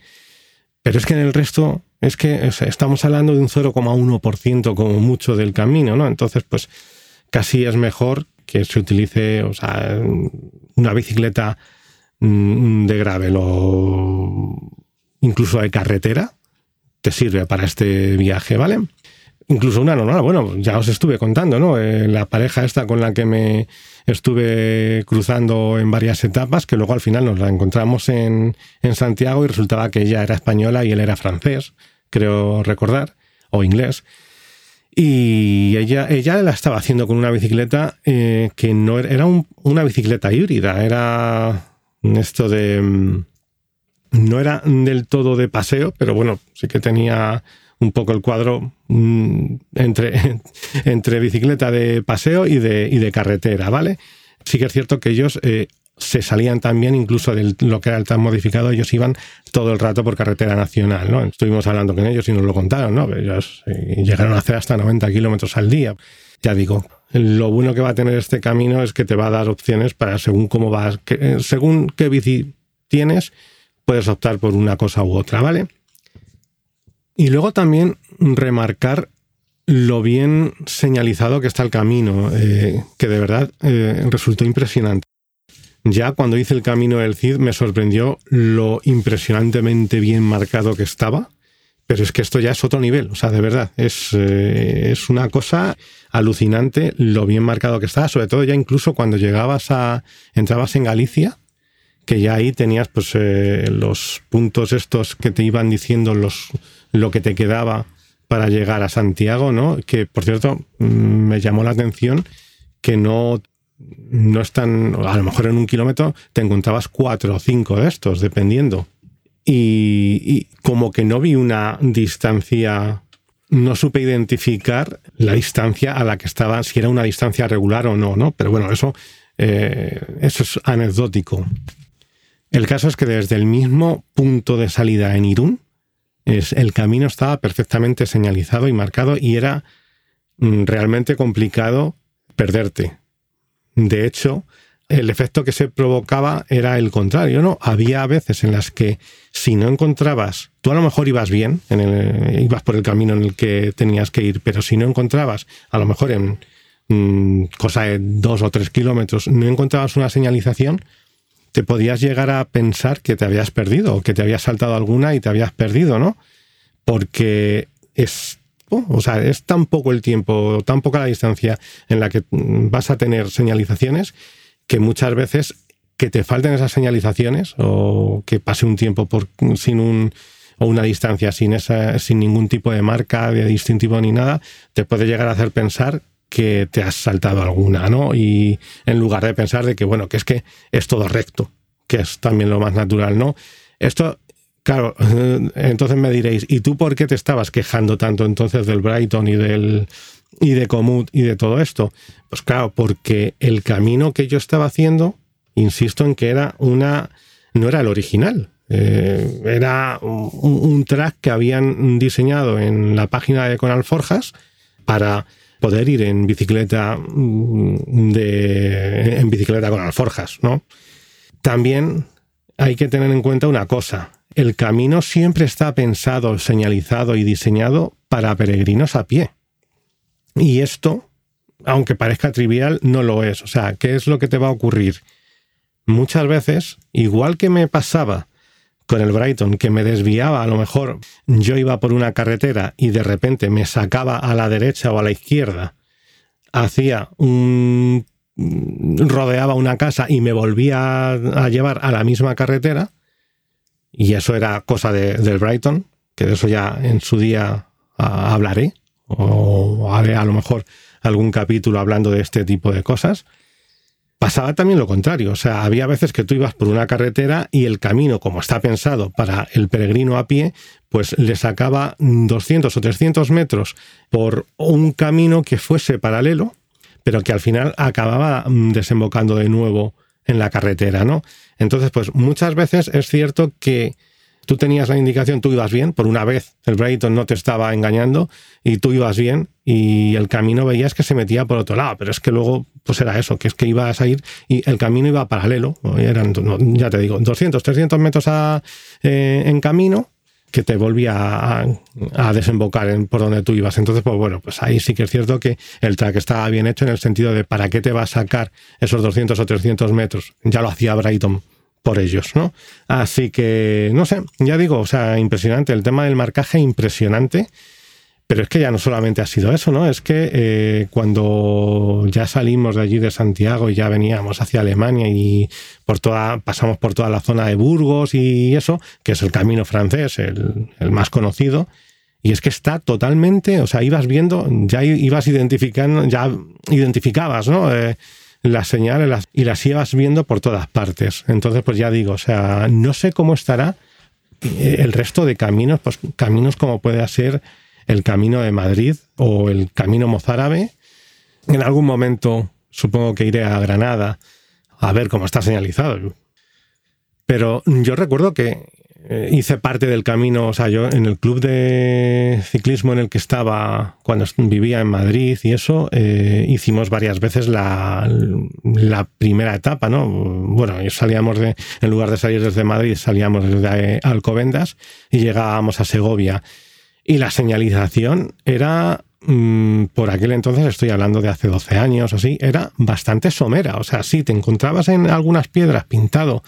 Pero es que en el resto, es que estamos hablando de un 0,1% como mucho del camino, ¿no? Entonces, pues casi es mejor que se utilice, o sea, una bicicleta mm, de gravel o incluso de carretera, te sirve para este viaje, ¿vale? Incluso una normal, bueno, ya os estuve contando, ¿no? Eh, la pareja esta con la que me estuve cruzando en varias etapas, que luego al final nos la encontramos en, en Santiago y resultaba que ella era española y él era francés, creo recordar, o inglés. Y ella, ella la estaba haciendo con una bicicleta eh, que no era, era una bicicleta híbrida, era esto de... Mm, no era del todo de paseo, pero bueno, sí que tenía un poco el cuadro mm, entre, *laughs* entre bicicleta de paseo y de, y de carretera, ¿vale? Sí que es cierto que ellos eh, se salían también, incluso de lo que era el tan modificado, ellos iban todo el rato por carretera nacional, ¿no? Estuvimos hablando con ellos y nos lo contaron, ¿no? Ellos eh, llegaron a hacer hasta 90 kilómetros al día. Ya digo, lo bueno que va a tener este camino es que te va a dar opciones para según cómo vas, eh, según qué bici tienes, puedes optar por una cosa u otra, ¿vale? Y luego también remarcar lo bien señalizado que está el camino, eh, que de verdad resultó impresionante. Ya cuando hice el camino del Cid me sorprendió lo impresionantemente bien marcado que estaba, pero es que esto ya es otro nivel, o sea, de verdad, es, eh, es una cosa alucinante lo bien marcado que está, sobre todo ya incluso cuando llegabas a, entrabas en Galicia, que ya ahí tenías pues los puntos estos que te iban diciendo los lo que te quedaba para llegar a Santiago, ¿no? Que, por cierto, mm, me llamó la atención que no, no están, a lo mejor en un kilómetro te encontrabas cuatro o cinco de estos, dependiendo. Y, como que no vi una distancia, no supe identificar la distancia a la que estaba, si era una distancia regular o no, ¿no? Pero bueno, eso, eh, eso es anecdótico. El caso es que desde el mismo punto de salida en Irún, es, el camino estaba perfectamente señalizado y marcado y era mm, realmente complicado perderte. De hecho, el efecto que se provocaba era el contrario, ¿no? Había veces en las que si no encontrabas, tú a lo mejor ibas bien, en el, ibas por el camino en el que tenías que ir, pero si no encontrabas, a lo mejor en mm, cosa de dos o tres kilómetros, no encontrabas una señalización, te podías llegar a pensar que te habías perdido, que te habías saltado alguna y te habías perdido, ¿no? Porque es, o sea, es tan poco el tiempo, tan poca la distancia en la que vas a tener señalizaciones que muchas veces que te falten esas señalizaciones o que pase un tiempo sin un o una distancia sin esa sin ningún tipo de marca de distintivo ni nada te puede llegar a hacer pensar que te has saltado alguna, ¿no? Y en lugar de pensar de que, bueno, que es que es todo recto, que es también lo más natural, ¿no? Esto, claro, *laughs* entonces me diréis, ¿y tú por qué te estabas quejando tanto entonces del Brighton y del y de Comut y de todo esto? Pues claro, porque el camino que yo estaba haciendo, insisto en que era una, no era el original, eh, era un, track que habían diseñado en la página de Conalforjas para poder ir en bicicleta mm, de, en bicicleta con alforjas, ¿no? También hay que tener en cuenta una cosa. El camino siempre está pensado, señalizado y diseñado para peregrinos a pie. Y esto, aunque parezca trivial, no lo es. O sea, ¿qué es lo que te va a ocurrir? Muchas veces, igual que me pasaba con el Brighton, que me desviaba, a lo mejor yo iba por una carretera y de repente me sacaba a la derecha o a la izquierda, hacía un rodeaba una casa y me volvía a llevar a la misma carretera, y eso era cosa del Brighton, que de eso ya en su día hablaré, o haré a lo mejor algún capítulo hablando de este tipo de cosas pasaba también lo contrario. O sea, había veces que tú ibas por una carretera y el camino, como está pensado para el peregrino a pie, pues le sacaba 200 o 300 metros por un camino que fuese paralelo, pero que al final acababa mm, desembocando de nuevo en la carretera, ¿no? Entonces, pues muchas veces es cierto que tú tenías la indicación, tú ibas bien, por una vez el Brighton no te estaba engañando y tú ibas bien y el camino veías que se metía por otro lado, pero es que luego pues era eso, que es que ibas a ir y el camino iba paralelo, eran, ya te digo, 200, 300 metros a, eh, en camino, que te volvía a, desembocar en, por donde tú ibas. Entonces, pues bueno, pues ahí sí que es cierto que el track estaba bien hecho en el sentido de para qué te va a sacar esos 200 o 300 metros. Ya lo hacía Brighton por ellos, ¿no? Así que, no sé, ya digo, o sea, impresionante. El tema del marcaje, impresionante. Pero es que ya no solamente ha sido eso, ¿no? Es que eh, cuando ya salimos de allí de Santiago y ya veníamos hacia Alemania y por toda, pasamos por toda la zona de Burgos y eso, que es el camino francés, el, más conocido, y es que está totalmente, o sea, ibas viendo, ya ibas identificando, ya identificabas, ¿no? Eh, las señales y las ibas viendo por todas partes. Entonces, pues ya digo, o sea, no sé cómo estará eh, el resto de caminos, pues caminos como puede ser el Camino de Madrid o el Camino Mozárabe. En algún momento supongo que iré a Granada a ver cómo está señalizado. Pero yo recuerdo que eh, hice parte del camino, o sea, yo en el club de ciclismo en el que estaba cuando vivía en Madrid y eso, eh, hicimos varias veces la, primera etapa, ¿no? Bueno, salíamos de, en lugar de salir desde Madrid, salíamos desde Alcobendas y llegábamos a Segovia. Y la señalización era, mm, por aquel entonces, estoy hablando de hace 12 años o así, era bastante somera. O sea, sí, te encontrabas en algunas piedras pintado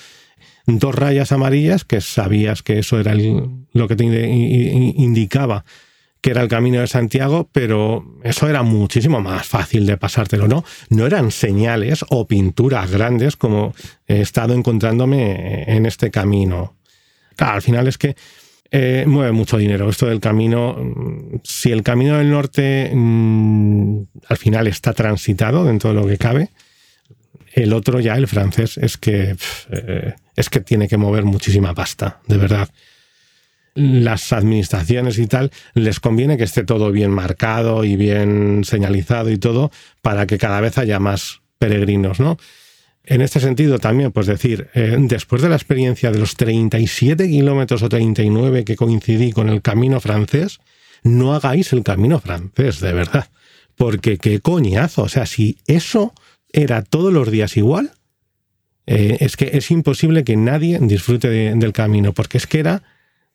dos rayas amarillas que sabías que eso era lo que te indicaba que era el camino de Santiago, pero eso era muchísimo más fácil de pasártelo, ¿no? No eran señales o pinturas grandes como he estado encontrándome en este camino. Claro, al final es que eh, mueve mucho dinero. Esto del camino, mm, si el camino del norte mm, al final está transitado dentro de lo que cabe, el otro ya, el francés, es que, eh, es que tiene que mover muchísima pasta, de verdad. Las administraciones y tal les conviene que esté todo bien marcado y bien señalizado y todo para que cada vez haya más peregrinos, ¿no? En este sentido también, pues decir, eh, después de la experiencia de los 37 kilómetros o 39 que coincidí con el camino francés, no hagáis el camino francés, de verdad. Porque qué coñazo, o sea, si eso era todos los días igual, eh, es que es imposible que nadie disfrute del camino, porque es que era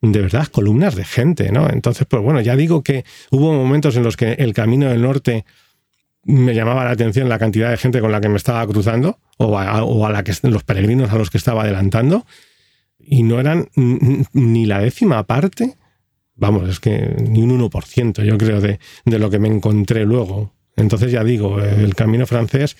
de verdad columnas de gente, ¿no? Entonces, pues bueno, ya digo que hubo momentos en los que el camino del norte me llamaba la atención la cantidad de gente con la que me estaba cruzando o a, la que, los peregrinos a los que estaba adelantando y no eran ni la décima parte, vamos, es que ni un 1% yo creo de, de lo que me encontré luego. Entonces ya digo, el camino francés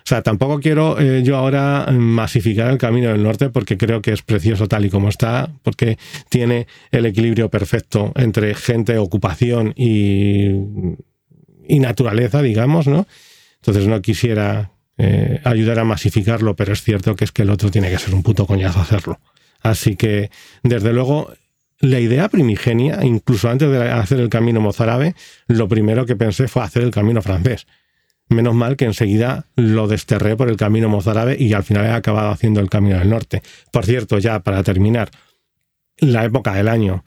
o sea, tampoco quiero eh, yo ahora masificar el Camino del Norte porque creo que es precioso tal y como está, porque tiene el equilibrio perfecto entre gente, ocupación y, y naturaleza, digamos, ¿no? Entonces no quisiera eh, ayudar a masificarlo, pero es cierto que es que el otro tiene que ser un puto coñazo hacerlo. Así que, desde luego, la idea primigenia, incluso antes de hacer el camino mozárabe, lo primero que pensé fue hacer el camino francés. Menos mal que enseguida lo desterré por el camino mozárabe y al final he acabado haciendo el camino del norte. Por cierto, ya para terminar, la época del año.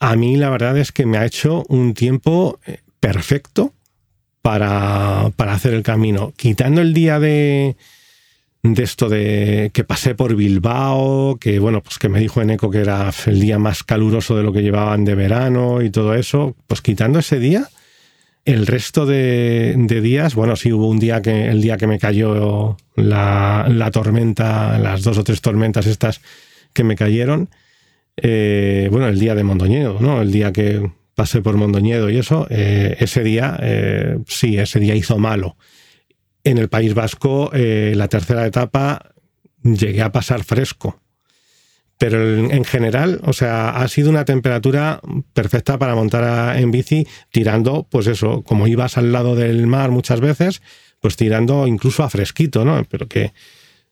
A mí la verdad es que me ha hecho un tiempo eh, perfecto para, para hacer el camino. Quitando el día de, de esto de que pasé por Bilbao, que bueno, pues que me dijo Eneco que era el día más caluroso de lo que llevaban de verano y todo eso, pues quitando ese día, el resto de, días, bueno, sí hubo un día que el día que me cayó la, la tormenta, las dos o tres tormentas estas que me cayeron, eh, bueno, el día de Mondoñedo, ¿no? El día que pasé por Mondoñedo y eso, eh, ese día, eh, sí, ese día hizo malo. En el País Vasco, eh, la tercera etapa, llegué a pasar fresco. Pero en, general, o sea, ha sido una temperatura perfecta para montar en bici, tirando, pues eso, como ibas al lado del mar muchas veces, pues tirando incluso a fresquito, ¿no? Pero que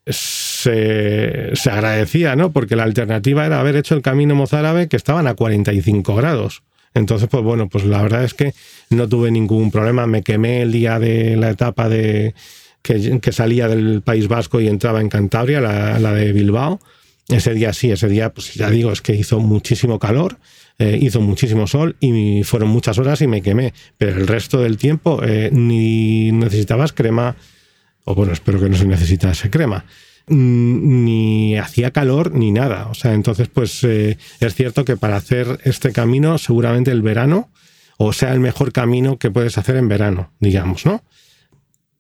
se, se agradecía, ¿no? Porque la alternativa era haber hecho el camino mozárabe que estaban a 45 grados. Entonces, pues bueno, pues la verdad es que no tuve ningún problema. Me quemé el día de la etapa de que, salía del País Vasco y entraba en Cantabria, la, de Bilbao. Ese día sí, ese día, pues ya digo, es que hizo muchísimo calor, eh, hizo muchísimo sol y fueron muchas horas y me quemé. Pero el resto del tiempo eh, ni necesitabas crema, o bueno, espero que no se necesitase crema, ni hacía calor ni nada. O sea, entonces pues eh, es cierto que para hacer este camino seguramente el verano o sea el mejor camino que puedes hacer en verano, digamos, ¿no?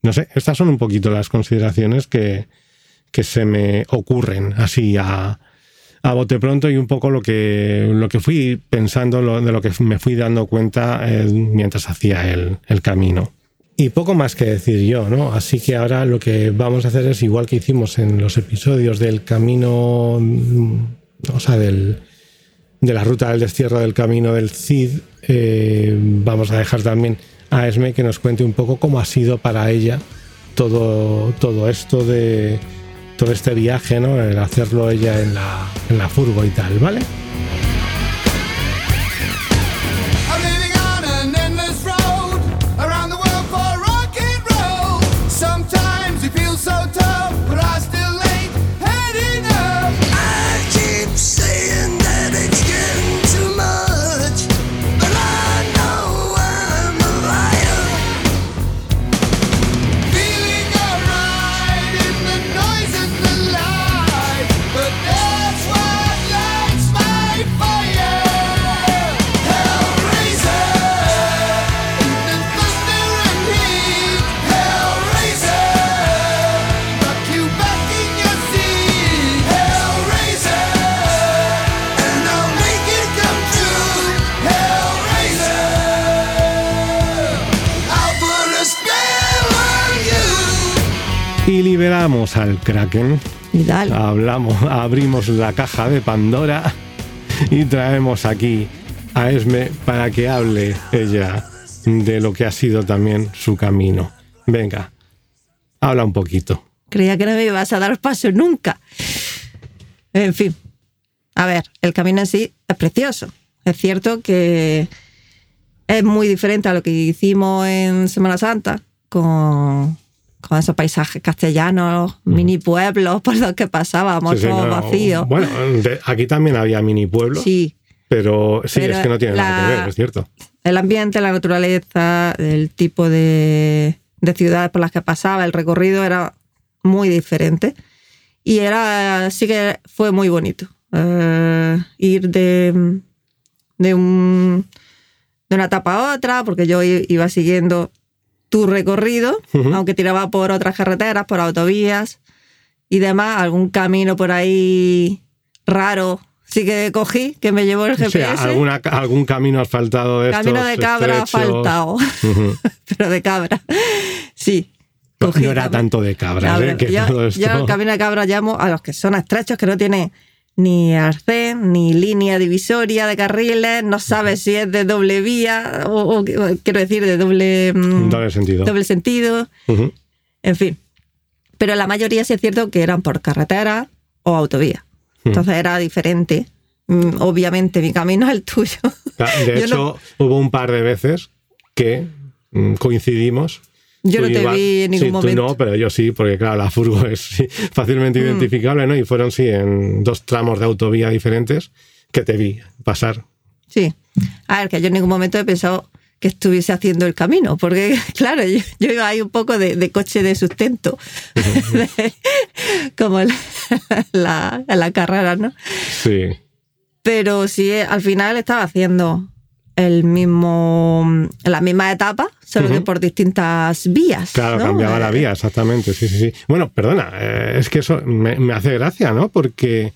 No sé, estas son un poquito las consideraciones que, que se me ocurren así a, a bote pronto y un poco lo que, lo que fui pensando, de lo que me fui dando cuenta eh, mientras hacía el, el, camino. Y poco más que decir yo, ¿no? Así que ahora lo que vamos a hacer es igual que hicimos en los episodios del camino, o sea, del, de la ruta del destierro del camino del Cid, eh, vamos a dejar también a Esme que nos cuente un poco cómo ha sido para ella todo, todo esto de todo este viaje, ¿no? El hacerlo ella en la, en la furgo y tal, ¿vale? Liberamos al Kraken. Y dale. Hablamos, abrimos la caja de Pandora y traemos aquí a Esme para que hable ella de lo que ha sido también su camino. Venga, habla un poquito. Creía que no me ibas a dar paso nunca. En fin, a ver, el camino en sí es precioso. Es cierto que es muy diferente a lo que hicimos en Semana Santa con, con esos paisajes castellanos, mini pueblos por los que pasábamos, Sí, sí, todos no, vacíos. Bueno, de- aquí también había mini pueblos, Sí, pero sí, Pero es que no tiene nada que la- ver, es cierto. el ambiente, la naturaleza, el tipo de, de ciudades por las que pasaba, el recorrido era muy diferente. Y era, sí que fue muy bonito. Eh, ir de, de, un, de una etapa a otra, porque yo iba siguiendo tu recorrido, aunque tiraba por otras carreteras, por autovías y demás, algún camino por ahí raro sí que cogí, que me llevó el O sea, GPS. alguna, algún camino asfaltado de Camino estos de cabra estrechos. faltado, Ujú. *laughs* pero de cabra. Sí. No, cogí no era tanto de cabras, Cabra. ¿eh? que yo, todo esto... yo el camino de cabra llamo a los que son estrechos, que no tienen ni arcén, ni línea divisoria de carriles, no sabes si es de doble vía, o, o- quiero decir, de doble, mm, doble sentido. doble sentido, en fin. Pero la mayoría sí es cierto que eran por carretera o autovía. Hmm. Entonces era diferente. Mm, Obviamente mi camino es el tuyo. De *laughs* hecho, no- hubo un par de veces que mm, coincidimos. Yo no te vi en ningún sí, momento. Tú no, pero yo sí, porque claro, la furgo *laughs* es sí, fácilmente Mm. identificable, ¿no? Y fueron, sí, en dos tramos de autovía diferentes que te vi pasar. Sí. A ver, que yo en ningún momento he pensado que estuviese haciendo el camino, porque *laughs* claro, yo, yo iba ahí un poco de, de coche de sustento, *laughs* de- como la, la carrera, ¿no? Sí. Pero sí, al final estaba haciendo el mismo, la misma etapa, solo que por distintas vías. Claro, ¿no? cambiaba la Eh, vía, exactamente, sí, sí, sí. Bueno, perdona, eh, es que eso me, me hace gracia, ¿no? Porque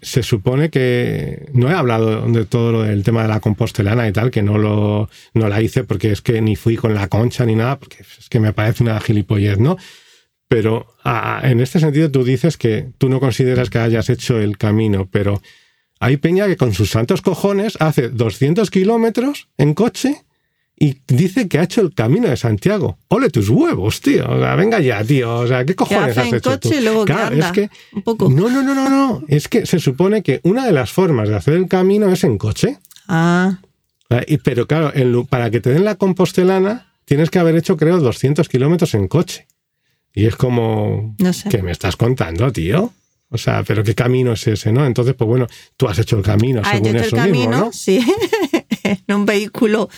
se supone que no he hablado de todo lo del tema de la compostelana y tal, que no lo no la hice porque es que ni fui con la concha ni nada, porque es que me parece una gilipollez, ¿no? Pero ah, en este sentido tú dices que tú no consideras que hayas hecho el camino, pero hay peña que con sus santos cojones hace 200 kilómetros en coche y dice que ha hecho el camino de Santiago. ¡Ole tus huevos, tío! O sea, venga ya, tío. O sea, ¿qué Que cojones hace has hecho coche tú? luego que Claro, anda. es que Un poco. no, no, no, no, no. Es que se supone que una de las formas de hacer el camino es en coche. Ah, y- Pero claro, para que te den la compostelana, tienes que haber hecho, creo, 200 kilómetros en coche. Y es como, no sé. ¿qué me estás contando, tío? O sea, pero ¿qué camino es ese, no? Entonces, pues bueno, tú has hecho el camino Ah, según he hecho eso el mismo, camino, ¿no? sí, *laughs* en un vehículo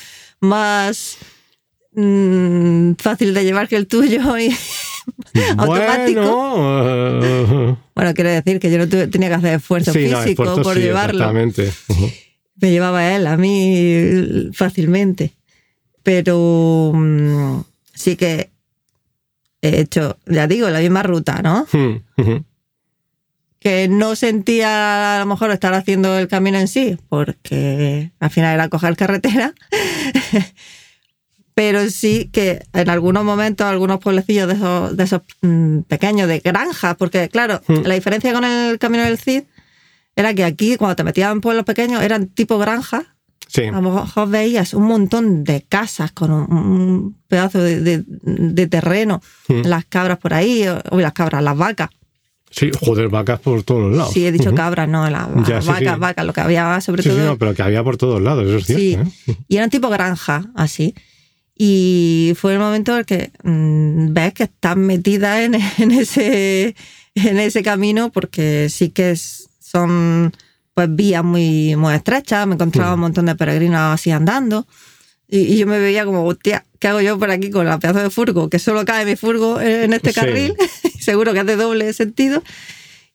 más mm, fácil de llevar que el tuyo y *laughs* automático. Bueno, Bueno, quiere decir que yo no tuve- tenía que hacer esfuerzo sí, no, físico esfuerzo por sí, llevarlo. Exactamente. Me llevaba él, a mí fácilmente. Pero mm, sí que he hecho, ya digo, la misma ruta, ¿no? Ujú, ujú. Que no sentía a lo mejor estar haciendo el camino en sí, porque al final era coger carretera. *laughs* Pero sí que en algunos momentos, algunos pueblecillos de esos, de esos mm, pequeños, de granjas, porque claro, Mm. la diferencia con el camino del Cid era que aquí, cuando te metías en pueblos pequeños, eran tipo granjas, Sí. a lo mejor veías un montón de casas con un, un pedazo de, de- de terreno, Mm. las cabras por ahí, o, o las cabras, las vacas. Sí, joder, vacas por todos lados. Sí, he dicho Ujú. cabras, no, las Ya, sí, vacas, sí. vacas, lo que había sobre Sí, sí, todo. no, pero que había por todos lados, eso es Sí, cierto. ¿eh? y eran tipo granja, así. Y fue el momento en el que mm, ves que estás metida en, *laughs* en ese, en ese camino porque sí que es- son pues vías muy, muy estrechas. Me encontraba Mm. un montón de peregrinos así andando. Y, y yo me veía como, hostia, ¿qué hago yo por aquí con la pedazo de furgo? Que solo cae mi furgo en este Sí. carril. *laughs* Seguro que es de doble sentido.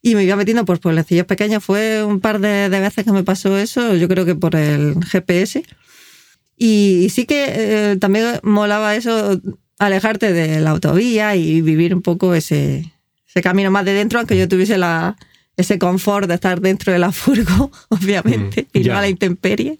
Y me iba metiendo por pueblecillos pequeños. Fue un par de, de veces que me pasó eso, yo creo que por el GPS. Y, sí que eh, también molaba eso, alejarte de la autovía y vivir un poco ese, ese camino más de dentro, aunque yo tuviese la, ese confort de estar dentro de la furgo, *laughs* obviamente, Mm, y no a la intemperie.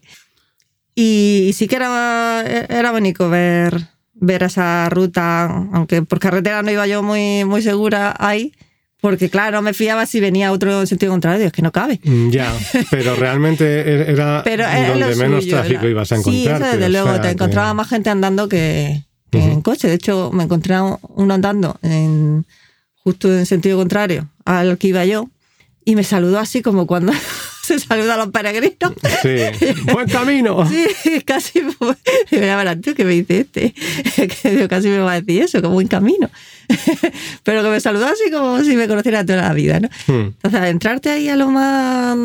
Y, sí que era, era bonito ver, ver esa ruta, aunque por carretera no iba yo muy, muy segura ahí, porque claro, no me fiaba si venía otro en sentido contrario, es que no cabe. Mm, Ya, pero realmente er- era *laughs* Pero donde menos suyo, tráfico ibas a Sí, encontrar. eso desde luego, te encontraba más gente andando que, en coche. De hecho, me encontré uno andando en, justo en sentido contrario al que iba yo y me saludó así como cuando se saluda a los peregrinos. Sí, buen camino. *laughs* Sí, casi me verás tú que me dice este. *laughs* Que casi me va a decir eso, como buen camino. *laughs* Pero que me saludó así como si me conociera toda la vida, ¿no? Mm, Entonces, entrarte ahí a lo más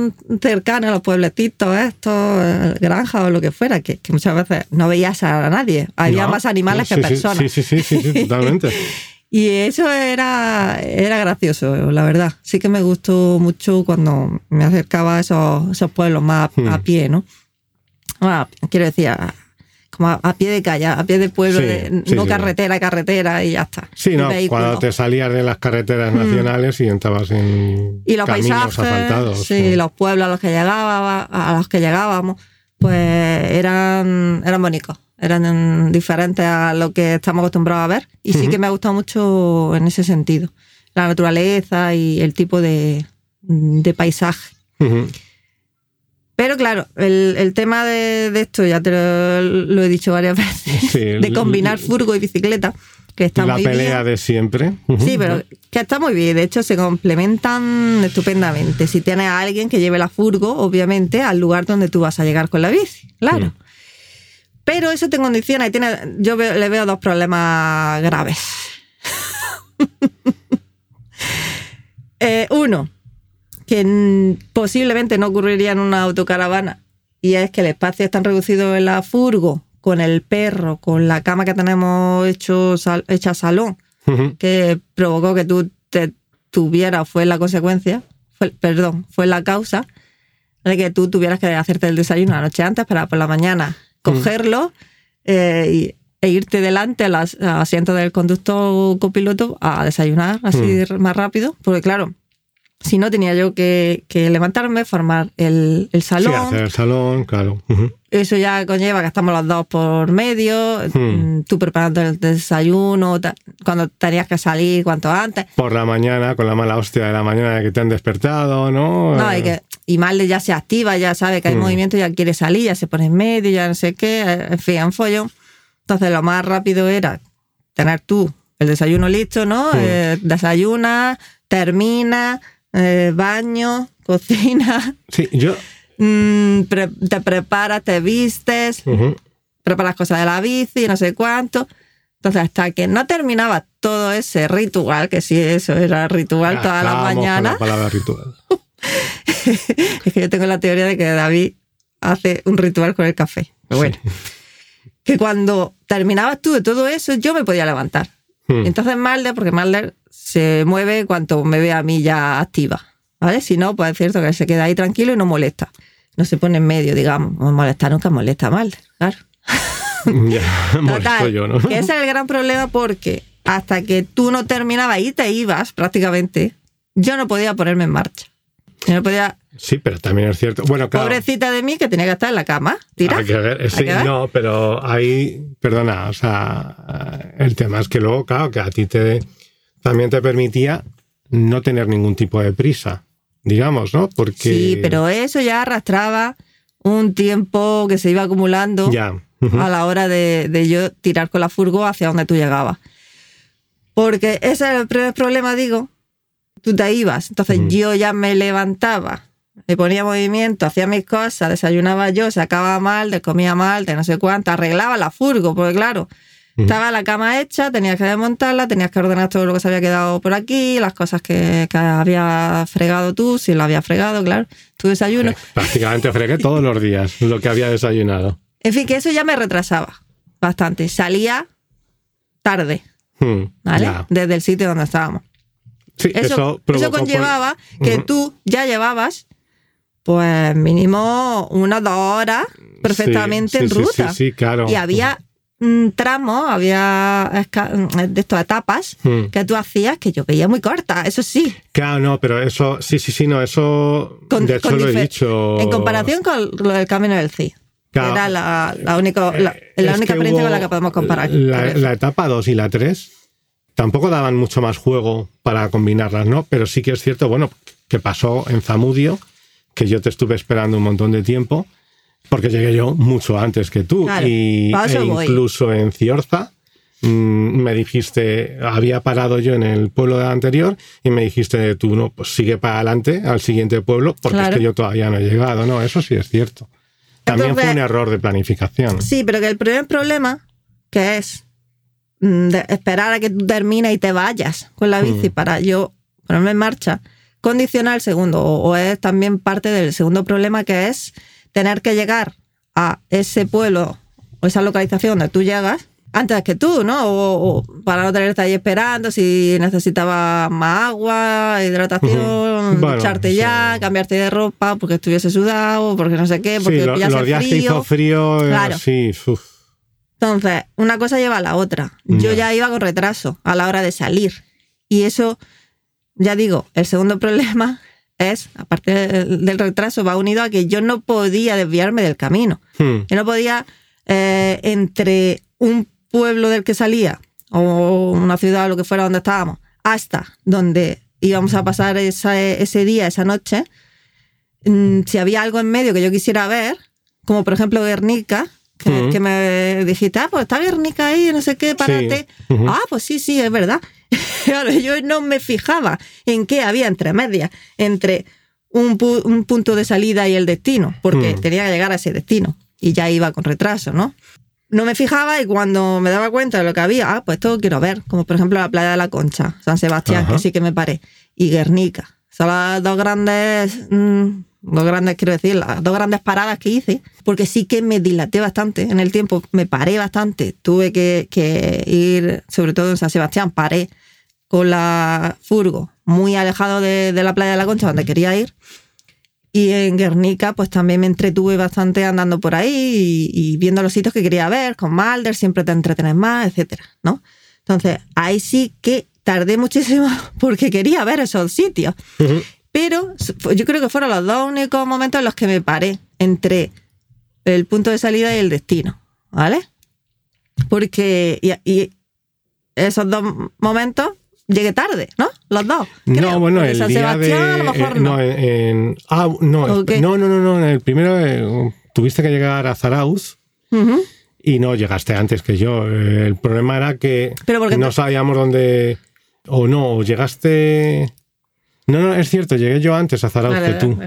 cercano, a los pueblecitos estos, eh, granjas o lo que fuera, que, que muchas veces no veías a nadie. Había no, más animales no, que sí, personas. Sí, sí, sí, sí, sí, totalmente. Y eso era, era gracioso, la verdad. Sí que me gustó mucho cuando me acercaba a esos, esos pueblos más a, Hmm. a pie, ¿no? Bueno, quiero decir, como a, a pie de calle, a pie de pueblo, Sí, de- sí, no sí. carretera, carretera y ya está. Sí, no, cuando te salías de las carreteras nacionales y entrabas en y los caminos paisajes, asfaltados. sí, los pueblos a los que llegaba, a los que llegábamos, pues eran, eran bonitos, eran diferentes a lo que estamos acostumbrados a ver. Y sí que me ha gustado mucho en ese sentido. La naturaleza y el tipo de, de paisaje. Pero claro, el, el tema de, de esto, ya te lo, lo he dicho varias *laughs* veces, Sí, de combinar furgo y bicicleta, que está la muy pelea bien. de siempre. Sí, pero que está muy bien. De hecho, se complementan estupendamente. Si tienes a alguien que lleve la furgo, obviamente, al lugar donde tú vas a llegar con la bici. Claro. Pero eso te condiciona y tiene, yo veo- le veo dos problemas graves. *laughs* Eh, uno, que posiblemente no ocurriría en una autocaravana, y es que el espacio es tan reducido en la furgo, con el perro, con la cama que tenemos hecho, sal- hecha salón, que provocó que tú te tuvieras, fue la consecuencia, fue, perdón, fue la causa de que tú tuvieras que hacerte el desayuno la noche antes para por la mañana cogerlo eh, y- e irte delante al as- al asiento del conductor copiloto a desayunar así más rápido, porque claro, si no tenía yo que, que levantarme, formar el, el Sí, salón, hacer el salón, claro. Ujú. eso ya conlleva que estamos los dos por medio, Hmm. mm, tú preparando el desayuno, cuando tenías que salir cuanto antes. Por la mañana, con la mala hostia de la mañana de que te han despertado, ¿no? No, y, que, y Marley ya se activa, ya sabe que hay Hmm. movimiento, ya quiere salir, ya se pone en medio, ya no sé qué, eh, en fin, en follón. Entonces lo más rápido era tener tú el desayuno listo, ¿no? Hmm. Eh, desayuna, termina, eh, baño, *laughs* cocina, Sí, yo... mm, pre- te preparas, te vistes, Ujú. preparas cosas de la bici, no sé cuánto. Entonces, hasta que no terminaba todo ese ritual, que sí, eso era ritual todas las Acabamos con mañanas, La palabra ritual. *laughs* es que yo tengo la teoría de que David hace un ritual con el café. Pero bueno, que cuando terminabas tú de todo eso, yo me podía levantar. Hmm. Entonces Mulder, porque Mulder se mueve cuanto me ve a mí ya activa, ¿vale? Si no, pues es cierto que se queda ahí tranquilo y no molesta. No se pone en medio, digamos. Molesta nunca molesta a Mulder, claro. *laughs* ya, molesto Total, yo, ¿no? que ese es el gran problema porque hasta que tú no terminabas y te ibas prácticamente, yo no podía ponerme en marcha. No podía, Sí, pero también es cierto. Bueno, claro. pobrecita de mí que tenía que estar en la cama, tira. Hay que ver, Hay sí, que ver. no, pero ahí, perdona, o sea, el tema es que luego, claro, que a ti te también te permitía no tener ningún tipo de prisa, digamos, ¿no? Porque Sí, pero eso ya arrastraba un tiempo que se iba acumulando ya, a la hora de, de yo tirar con la furgo hacia donde tú llegabas. Porque ese era el primer problema, digo. Tú te ibas, entonces yo ya me levantaba, me ponía en movimiento, hacía mis cosas, desayunaba yo, sacaba mal, de comía mal, de no sé cuánto, arreglaba la furgo, porque claro, estaba la cama hecha, tenías que desmontarla, tenías que ordenar todo lo que se había quedado por aquí, las cosas que, que había fregado tú, si lo había fregado, claro, tu desayuno. eh, prácticamente fregué todos los días lo que había desayunado. En fin, que eso ya me retrasaba bastante. Salía tarde, Hmm, ¿vale? ya. Desde el sitio donde estábamos. Sí, Eso, eso, eso, provocó, conllevaba que tú ya llevabas, pues mínimo unas dos horas perfectamente Sí, en sí, ruta. Sí, sí, claro. Y había mm, tramos, había mm, de estas etapas Hmm. que tú hacías que yo veía muy cortas, eso sí. Claro, no, pero eso, sí, sí, sí, no, eso, Con- de hecho con lo he dicho. En comparación con lo del camino del CI. que Claro. Era la, la única, la, Eh, la única experiencia con la que podemos comparar. La, la etapa 2 y la 3 tampoco daban mucho más juego para combinarlas, ¿no? Pero sí que es cierto, bueno, que pasó en Zamudio, que yo te estuve esperando un montón de tiempo, porque llegué yo mucho antes que tú. Claro, y e voy. incluso en Ciorza. mm, Me dijiste, había parado yo en el pueblo anterior y me dijiste tú, no, pues sigue para adelante al siguiente pueblo porque Claro. es que yo todavía no he llegado, ¿no? Eso sí es cierto. También Entonces- fue un error de planificación. Sí, pero que el primer problema, que es de esperar a que tú termines y te vayas con la bici Mm. para yo ponerme en marcha, condiciona el segundo, o, o es también parte del segundo problema, que es tener que llegar a ese pueblo o esa localización donde tú llegas antes que tú, ¿no? O, o para no tenerte ahí esperando, si necesitabas más agua, hidratación. Bueno, ducharte ya, cambiarte de ropa porque estuviese sudado, porque no sé qué, porque sí, lo- pillase los días que frío. hizo frío, eh, Claro. sí, uf. Entonces, una cosa lleva a la otra. Yo Ya. iba con retraso a la hora de salir. Y eso, ya digo, el segundo *laughs* problema es, aparte del retraso, va unido a que yo no podía desviarme del camino. Hmm, Yo no podía, eh, entre un pueblo del que salía, o una ciudad o lo que fuera donde estábamos, hasta donde íbamos a pasar esa- ese día, esa noche, mm, si había algo en medio que yo quisiera ver, como por ejemplo Guernica, que, me dijiste, ah, pues está Guernica ahí, no sé qué, párate. Ujú. Ah, pues sí, sí, es verdad. *laughs* Yo no me fijaba en qué había entre medias, entre un, pu- un punto de salida y el destino, porque Mm. tenía que llegar a ese destino y ya iba con retraso, ¿no? No me fijaba y cuando me daba cuenta de lo que había, ah, pues esto quiero ver, como por ejemplo la playa de la Concha, San Sebastián, que sí que me paré, y Guernica. Son las dos grandes, mm, dos grandes, quiero decir, las dos grandes paradas que hice, porque sí que me dilaté bastante en el tiempo, me paré bastante, tuve que, que ir, sobre todo en San Sebastián, paré con la furgo muy alejado de, de la playa de la Concha, donde quería ir. Y en Guernica, pues también me entretuve bastante andando por ahí y, y viendo los sitios que quería ver, con Malder, siempre te entretenes más, etcétera, ¿no? Entonces, ahí sí que tardé muchísimo *laughs* porque quería ver esos sitios. Ujú. Pero yo creo que fueron los dos únicos momentos en los que me paré entre el punto de salida y el destino, ¿vale? Porque y, y esos dos momentos llegué tarde, ¿no? Los dos. No, creo, bueno, porque el San día Sebastián de... a lo mejor eh, no. no, en, ah, no, no, no, no, no, en el primero eh, tuviste que llegar a Zarauz Ujú. y no llegaste antes que yo. Eh, El problema era que Pero no sabíamos dónde... O no, o llegaste... No, no, es cierto, llegué yo antes a Zarauz Vale, que tú.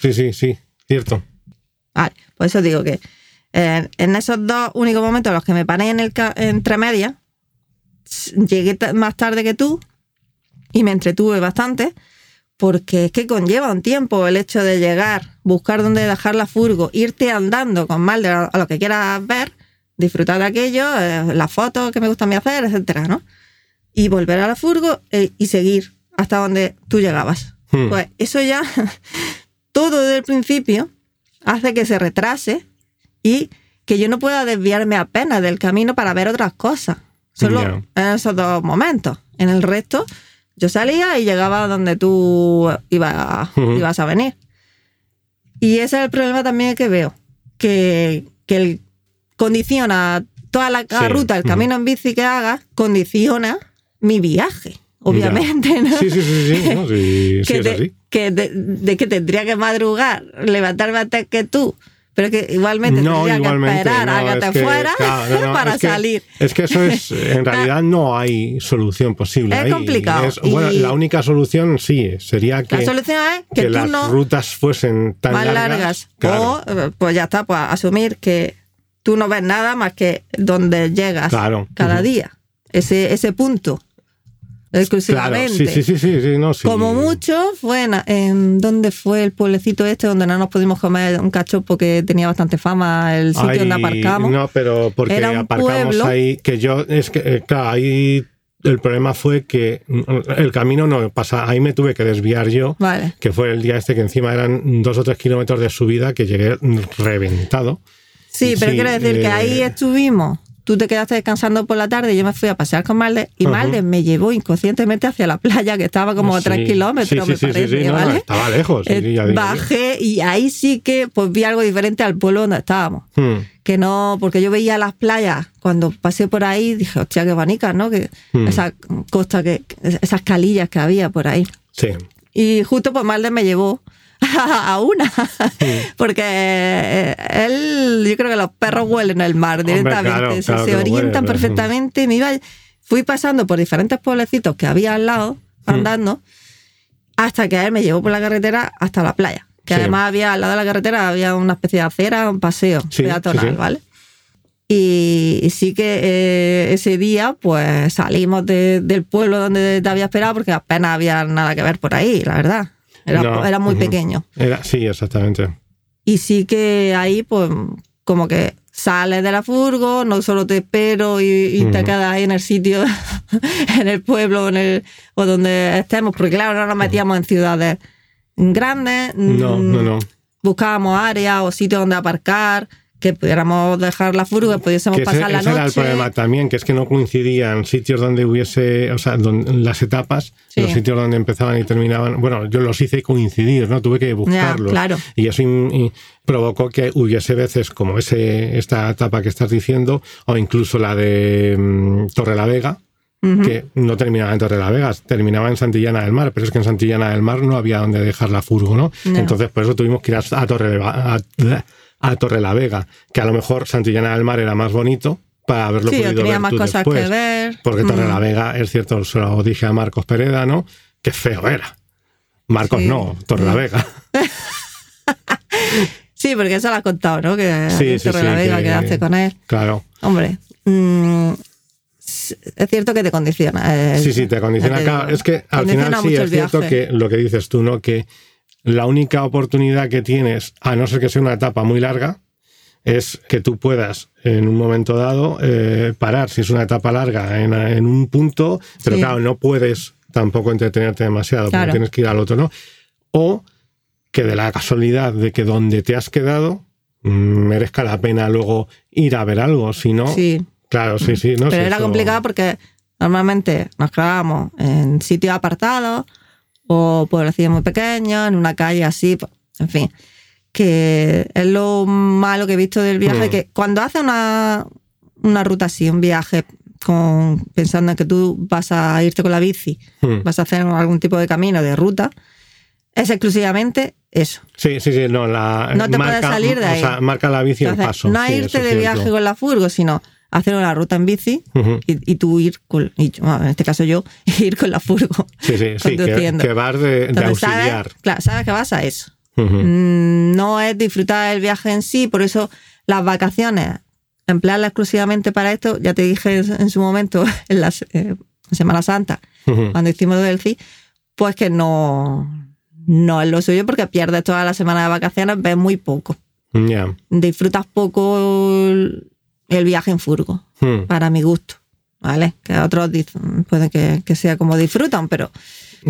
Sí, sí, sí, cierto. Vale, por eso digo que eh, en esos dos únicos momentos en los que me paré en el entre medias, llegué más tarde que tú y me entretuve bastante porque es que conlleva un tiempo el hecho de llegar, buscar dónde dejar la furgo, irte andando con mal de a lo que quieras ver, disfrutar de aquello, eh, las fotos que me gusta a mí hacer, etcétera, ¿no? y volver a la furgo eh, y seguir hasta donde tú llegabas. Hmm. Pues eso ya, *laughs* todo desde el principio, hace que se retrase y que yo no pueda desviarme apenas del camino para ver otras cosas. Solo en esos dos momentos. En el resto, yo salía y llegaba donde tú ibas, Ujú. ibas a venir. Y ese es el problema también que veo, que, que el- condiciona toda la Sí, ruta, el camino en bici que haga, condiciona mi viaje, obviamente. ¿no? Sí, sí, sí, sí, no, sí, *laughs* sí que, es de, así. que de, de que tendría que madrugar, levantarme antes que tú, pero que igualmente No, tendría igualmente, que esperar no, a que es te que, fuera claro, *laughs* para es que- salir. Es que eso es, en *laughs* realidad no hay solución posible. Es ahí. complicado, Es- bueno, y- la única solución sí sería que, La solución es que, que tú las no rutas fuesen tan más largas. largas. Claro, O, eh, pues ya está, pues asumir que tú no ves nada más que donde llegas Claro. cada día. Ese, ese punto. Claro, Exclusivamente. sí, sí, sí, sí, sí, no, sí. Como mucho fue en, en ¿dónde fue el pueblecito este donde no nos pudimos comer un cachopo que tenía bastante fama, el sitio Ay, donde aparcamos? No, pero porque Era un aparcamos pueblo. ahí, que yo, es que, eh, claro, ahí el problema fue que mm, el camino no pasa, ahí me tuve que desviar yo, Vale. que fue el día este que encima eran dos o tres kilómetros de subida que llegué reventado. Sí, pero Sí, quiero decir que eh, ahí estuvimos. Tú te quedaste descansando por la tarde yo me fui a pasear con Malde y. Malde me llevó inconscientemente hacia la playa que estaba como a Sí, tres kilómetros, sí, me sí, sí, parece, sí, no, ¿vale? estaba lejos, sí, Eh, bajé y ahí sí que pues vi algo diferente al pueblo donde estábamos. Hmm, Que no, porque yo veía las playas cuando pasé por ahí, dije, hostia, qué bonicas, ¿no? Que Hmm. esa costa, que esas calillas que había por ahí. sí. Y justo pues Malde me llevó *laughs* a una, porque eh, él, yo creo que los perros huelen el mar Hombre, directamente, claro, se, orientan perfectamente. Me iba, fui pasando por diferentes pueblecitos que había al lado, Hmm. andando, hasta que él me llevó por la carretera hasta la playa. Que Sí. además había al lado de la carretera había una especie de acera, un paseo Sí, peatonal, sí, sí. ¿vale? Y, y sí que eh, ese día pues salimos de- del pueblo donde te había esperado porque apenas había nada que ver por ahí, la verdad. Era, No, era muy ujú. pequeño. Era, sí, exactamente. Y sí que ahí pues como que sales de la furgo, no solo te espero y, y te Ujú. quedas ahí en el sitio, *laughs* en el pueblo en el, o donde estemos, porque claro, no nos metíamos en ciudades grandes. No, mm, no, no. buscábamos áreas o sitios donde aparcar, que pudiéramos dejar la furgo, que pudiésemos Que ese, pasar la ese era el noche. problema también, que es que no coincidían sitios donde hubiese, o sea, las etapas, Sí. los sitios donde empezaban y terminaban. Bueno, yo los hice coincidir, ¿no? Tuve que buscarlos. claro. Y eso in- provocó que hubiese veces como ese esta etapa que estás diciendo, o incluso la de mm, Torre la Vega, que no terminaba en Torre la Vega, terminaba en Santillana del Mar, pero es que en Santillana del Mar no había donde dejar la furgo, ¿no? No. Entonces, por eso tuvimos que ir a, a Torre a, a Torre la Vega, que a lo mejor Santillana del Mar era más bonito para haberlo Sí, yo podido tenía ver más tú cosas después. que ver. Porque Torre Mm. la Vega, es cierto, se lo dije a Marcos Pereda, ¿no? Qué feo era. Marcos Sí. no, Torre la Vega. *laughs* Sí, porque eso lo has contado, ¿no? Que Sí, sí, sí, Torre sí, la Vega que- quedaste con él. Claro. Hombre, mm, es cierto que te condiciona. eh, Sí, sí, te condiciona. te es que al final sí, es cierto que lo que dices tú, ¿no? Que la única oportunidad que tienes, a no ser que sea una etapa muy larga, es que tú puedas en un momento dado eh, parar, si es una etapa larga, en, en un punto, pero Sí. claro, no puedes tampoco entretenerte demasiado, Claro. porque tienes que ir al otro, ¿no? O que de la casualidad de que donde te has quedado mm, merezca la pena luego ir a ver algo, si no, Sí, claro, sí, sí, no pero sé, era eso- complicado porque normalmente nos quedábamos en sitios apartados o pueblecillos muy pequeños, en una calle así, en fin. Que es lo malo que he visto del viaje, Hmm. que cuando haces una, una ruta así, un viaje con, pensando en que tú vas a irte con la bici, Hmm. vas a hacer algún tipo de camino, de ruta, es exclusivamente eso. Sí, sí, sí, no, la, No te puedes salir de ahí. O sea, marca la bici el Entonces, paso. no sí, irte de viaje con la furgo, sino hacer una ruta en bici y, y tú ir con, y yo, bueno, en este caso yo, *laughs* ir con la furgo. Sí, sí, sí, que, que vas de, de Entonces, ¿sabes? auxiliar. Claro, sabes que vas a eso. Mm, No es disfrutar el viaje en sí, por eso las vacaciones, emplearlas exclusivamente para esto, ya te dije en su momento, *laughs* en la eh, Semana Santa, cuando hicimos Delci, pues que no, no es lo suyo porque pierdes toda la semana de vacaciones, ves muy poco. Disfrutas poco el, viaje en furgo, Mm. para mi gusto. ¿vale? Que otros dicen, puede que, que sea como disfrutan, pero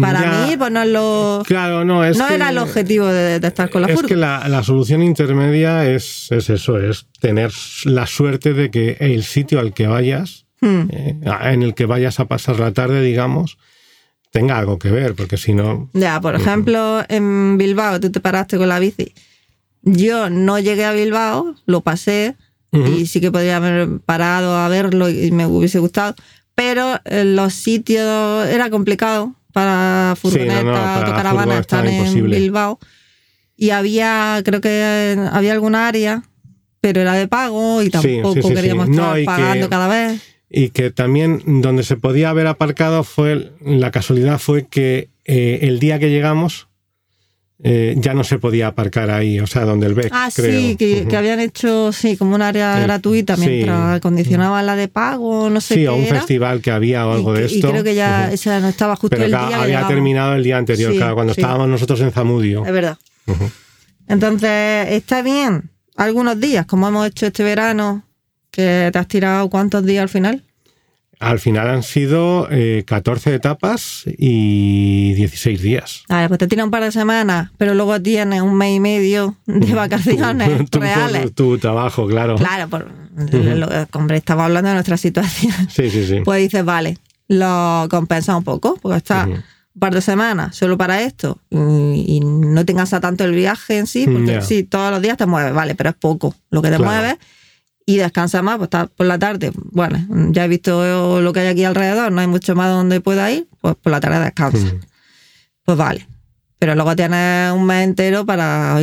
para Ya. mí, pues no es lo. Claro, no, es no que- era el objetivo de, de estar con la es furgo. que la, la solución intermedia es, es eso, es tener la suerte de que el sitio al que vayas, Hmm. eh, en el que vayas a pasar la tarde, digamos, tenga algo que ver, porque si no... Ya, por ejemplo, en Bilbao tú te paraste con la bici. Yo no llegué a Bilbao, lo pasé Ujú. y sí que podría haber parado a verlo y me hubiese gustado, pero en los sitios era complicado para Sí, no, no, para furgo estar estaba en imposible. Bilbao. Y había, creo que había alguna área, pero era de pago y tampoco sí, sí. queríamos No, estar que- pagando cada vez. Y que también donde se podía haber aparcado fue, la casualidad fue que eh, el día que llegamos eh, ya no se podía aparcar ahí, o sea, donde el BEC, Ah, creo. sí, que, habían hecho sí como un área Eh, gratuita sí. mientras acondicionaban la de pago, no sé Sí, qué o un era. festival que había o algo y, de que- y esto. creo que ya esa no estaba justo Pero el día había llegamos. terminado el día anterior, Sí, claro, cuando sí. estábamos nosotros en Zamudio. Es verdad. Entonces, está bien. Algunos días, como hemos hecho este verano, que te has tirado cuántos días al final. Al final han sido eh, 14 etapas y 16 días. A ver, pues te tira un par de semanas, pero luego tienes un mes y medio de *laughs* vacaciones reales. Tu, trabajo, claro. Claro, por, lo- hombre, estamos hablando de nuestra situación. Sí, sí, sí. Pues dices, vale, lo compensa un poco, porque está Ujú. un par de semanas solo para esto y, no te cansa tanto el viaje en sí, porque sí, todos los días te mueves, vale, pero es poco lo que te Claro. mueves y descansas más, pues por la tarde, bueno, ya he visto lo que hay aquí alrededor, no hay mucho más donde pueda ir, pues por la tarde descansas. Ujú. Pues vale. Pero luego tienes un mes entero para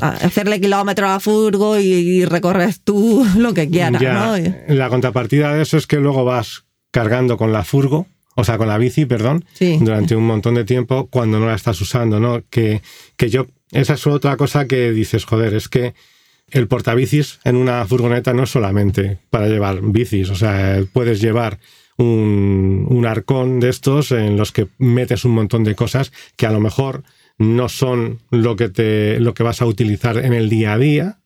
hacerle kilómetros a furgo y, y recorres tú *laughs* lo que quieras, Ya, ¿no? La contrapartida de eso es que luego vas cargando con la furgo, o sea, con la bici, perdón, Sí. durante un montón de tiempo cuando no la estás usando, ¿no? Que, que yo, esa es otra cosa que dices, joder, es que el portabicis en una furgoneta no es solamente para llevar bicis, o sea, puedes llevar un, arcón de estos en los que metes un montón de cosas que a lo mejor no son lo que, te, lo que vas a utilizar en el día a día,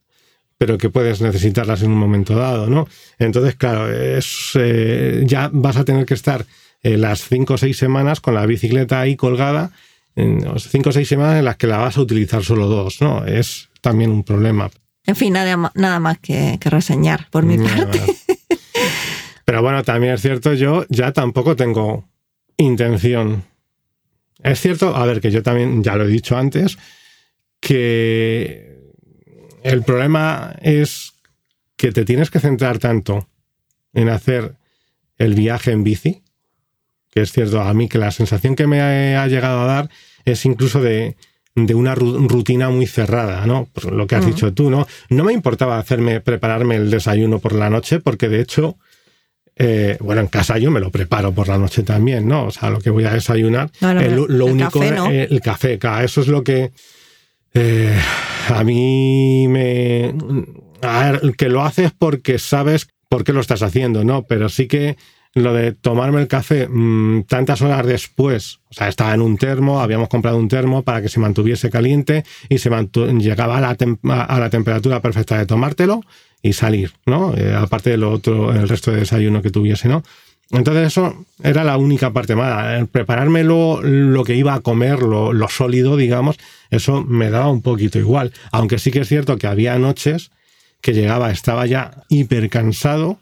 pero que puedes necesitarlas en un momento dado, ¿no? Entonces, claro, es, eh, ya vas a tener que estar eh, las cinco o seis semanas con la bicicleta ahí colgada, cinco o seis semanas en las que la vas a utilizar solo dos, ¿no? Es también un problema. En fin, nada, más que, que reseñar por mi Nada. parte. Pero bueno, también es cierto, yo ya tampoco tengo intención. Es cierto, a ver, que yo también, ya lo he dicho antes, que el problema es que te tienes que centrar tanto en hacer el viaje en bici, que es cierto, a mí que la sensación que me ha llegado a dar es incluso de, de una ru- rutina muy cerrada, ¿no? Por lo que has Ujú. dicho tú, ¿no? No me importaba hacerme, prepararme el desayuno por la noche, porque de hecho, eh, bueno, en casa yo me lo preparo por la noche también, ¿no? O sea, lo que voy a desayunar, No, no, eh, pero lo, lo el único, café, ¿no? el café, eso es lo que eh, a mí me... A ver, que lo haces porque sabes por qué lo estás haciendo, ¿no? Pero sí que lo de tomarme el café mm, tantas horas después, o sea, estaba en un termo, habíamos comprado un termo para que se mantuviese caliente y se llegaba a la, temperatura perfecta de tomártelo y salir, ¿no? Eh, aparte de lo otro, el resto de desayuno que tuviese, ¿no? Entonces eso era la única parte mala. Prepararme lo, lo que iba a comer, lo, lo sólido, digamos, eso me daba un poquito igual. Aunque sí que es cierto que había noches que llegaba, estaba ya hiper cansado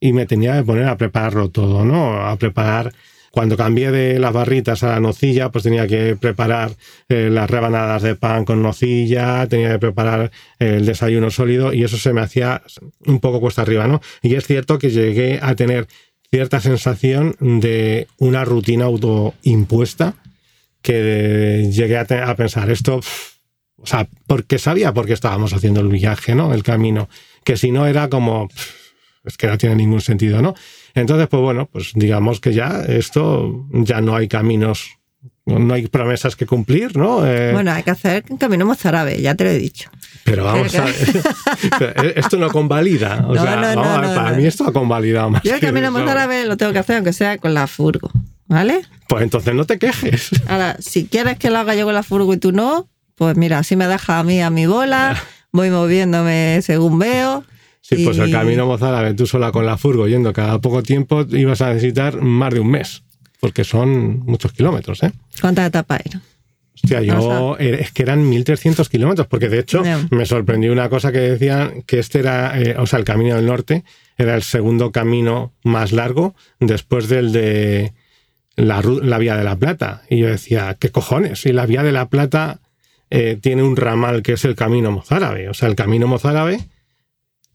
y me tenía que poner a prepararlo todo, ¿no? A preparar. Cuando cambié de las barritas a la nocilla, pues tenía que preparar eh, las rebanadas de pan con nocilla, tenía que preparar el desayuno sólido y eso se me hacía un poco cuesta arriba, ¿no? Y es cierto que llegué a tener cierta sensación de una rutina autoimpuesta que llegué a, pensar esto, o sea, porque sabía por qué estábamos haciendo el viaje, ¿no? El camino, que si no era como, es que no tiene ningún sentido, ¿no? Entonces, pues bueno, pues digamos que ya esto, ya no hay caminos, no hay promesas que cumplir, ¿no? Eh, Bueno, hay que hacer un camino mozárabe, ya te lo he dicho. pero vamos a que- *laughs* ver, esto no convalida, o *laughs* No, sea, no, no, vamos a ver, para mí esto ha convalidado más. Yo el que camino mozárabe lo tengo que hacer aunque sea con la furgo, ¿vale? Pues entonces no te quejes. *laughs* Ahora, si quieres que lo haga yo con la furgo y tú no, pues mira, así me deja a mí a mi bola, voy moviéndome según veo Sí, pues el Y- camino mozárabe, tú sola con la furgo yendo cada poco tiempo, ibas a necesitar más de un mes, porque son muchos kilómetros, ¿eh? ¿Cuántas etapas eran? Hostia, yo eh, es que eran 1300 kilómetros, porque de hecho me sorprendió una cosa que decían que este era, eh, o sea, el camino del norte era el segundo camino más largo después del de la, Vía de la Plata. Y yo decía, ¿qué cojones? Si la Vía de la Plata eh, tiene un ramal que es el camino mozárabe. O sea, el camino mozárabe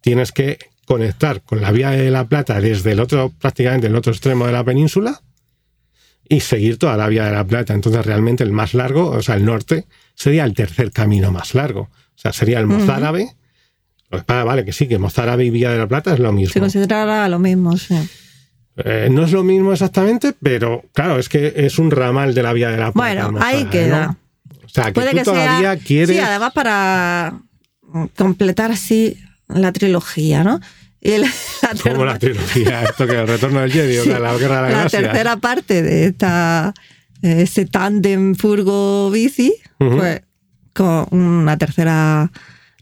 tienes que conectar con la Vía de la Plata desde el otro, prácticamente el otro extremo de la península y seguir toda la Vía de la Plata. Entonces, realmente el más largo, o sea, el norte, sería el tercer camino más largo. O sea, sería el mozárabe. Vale, que sí, que mozárabe y Vía de la Plata es lo Se mismo. considerará lo mismo, sí. Eh, no es lo mismo exactamente, pero claro, es que es un ramal de la Vía de la Plata. Bueno, ahí queda. ¿no? O sea, que Puede tú que todavía sea. quieres... Sí, además para completar así la trilogía, ¿no? Y el- *laughs* la, como la trilogía, esto que el retorno del Jedi, o sea, la guerra de la, la galaxia. tercera parte de esta ese tándem furgo bici, Ujú. pues con una tercera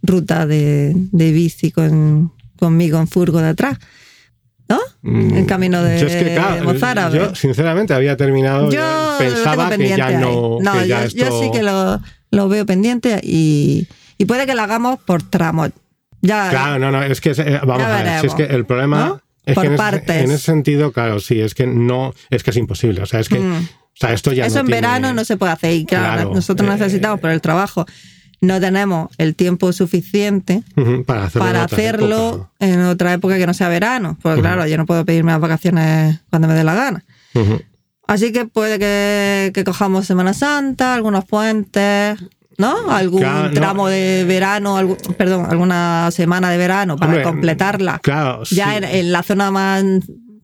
ruta de, de bici con, conmigo en furgo de atrás. ¿No? Mm, El camino de yo es que, claro, Mozárabe. Yo, sinceramente, había terminado. Yo pensaba que ya no. ahí. No, que ya yo, yo esto- sí que lo, lo veo pendiente y, y puede que lo hagamos por tramos. Ya, Claro, no, no, es que, eh, vamos a ver, si es que el problema. ¿No? Es Por que en partes. Ese, en ese sentido, claro, sí, es que no, es que es imposible. O sea, es que, Mm. o sea, esto ya Eso no en tiene- verano no se puede hacer. Y claro, Claro, nosotros eh, necesitamos por el trabajo. No tenemos el tiempo suficiente para hacerlo. en para otra hacerlo época. en otra época que no sea verano. Porque claro, yo no puedo pedirme las vacaciones cuando me dé la gana. Así que puede que, que cojamos Semana Santa, algunos puentes, ¿no? Algún Claro, no. tramo de verano, algún- perdón, alguna semana de verano para Hombre, completarla. Claro, ya sí. en, en la zona más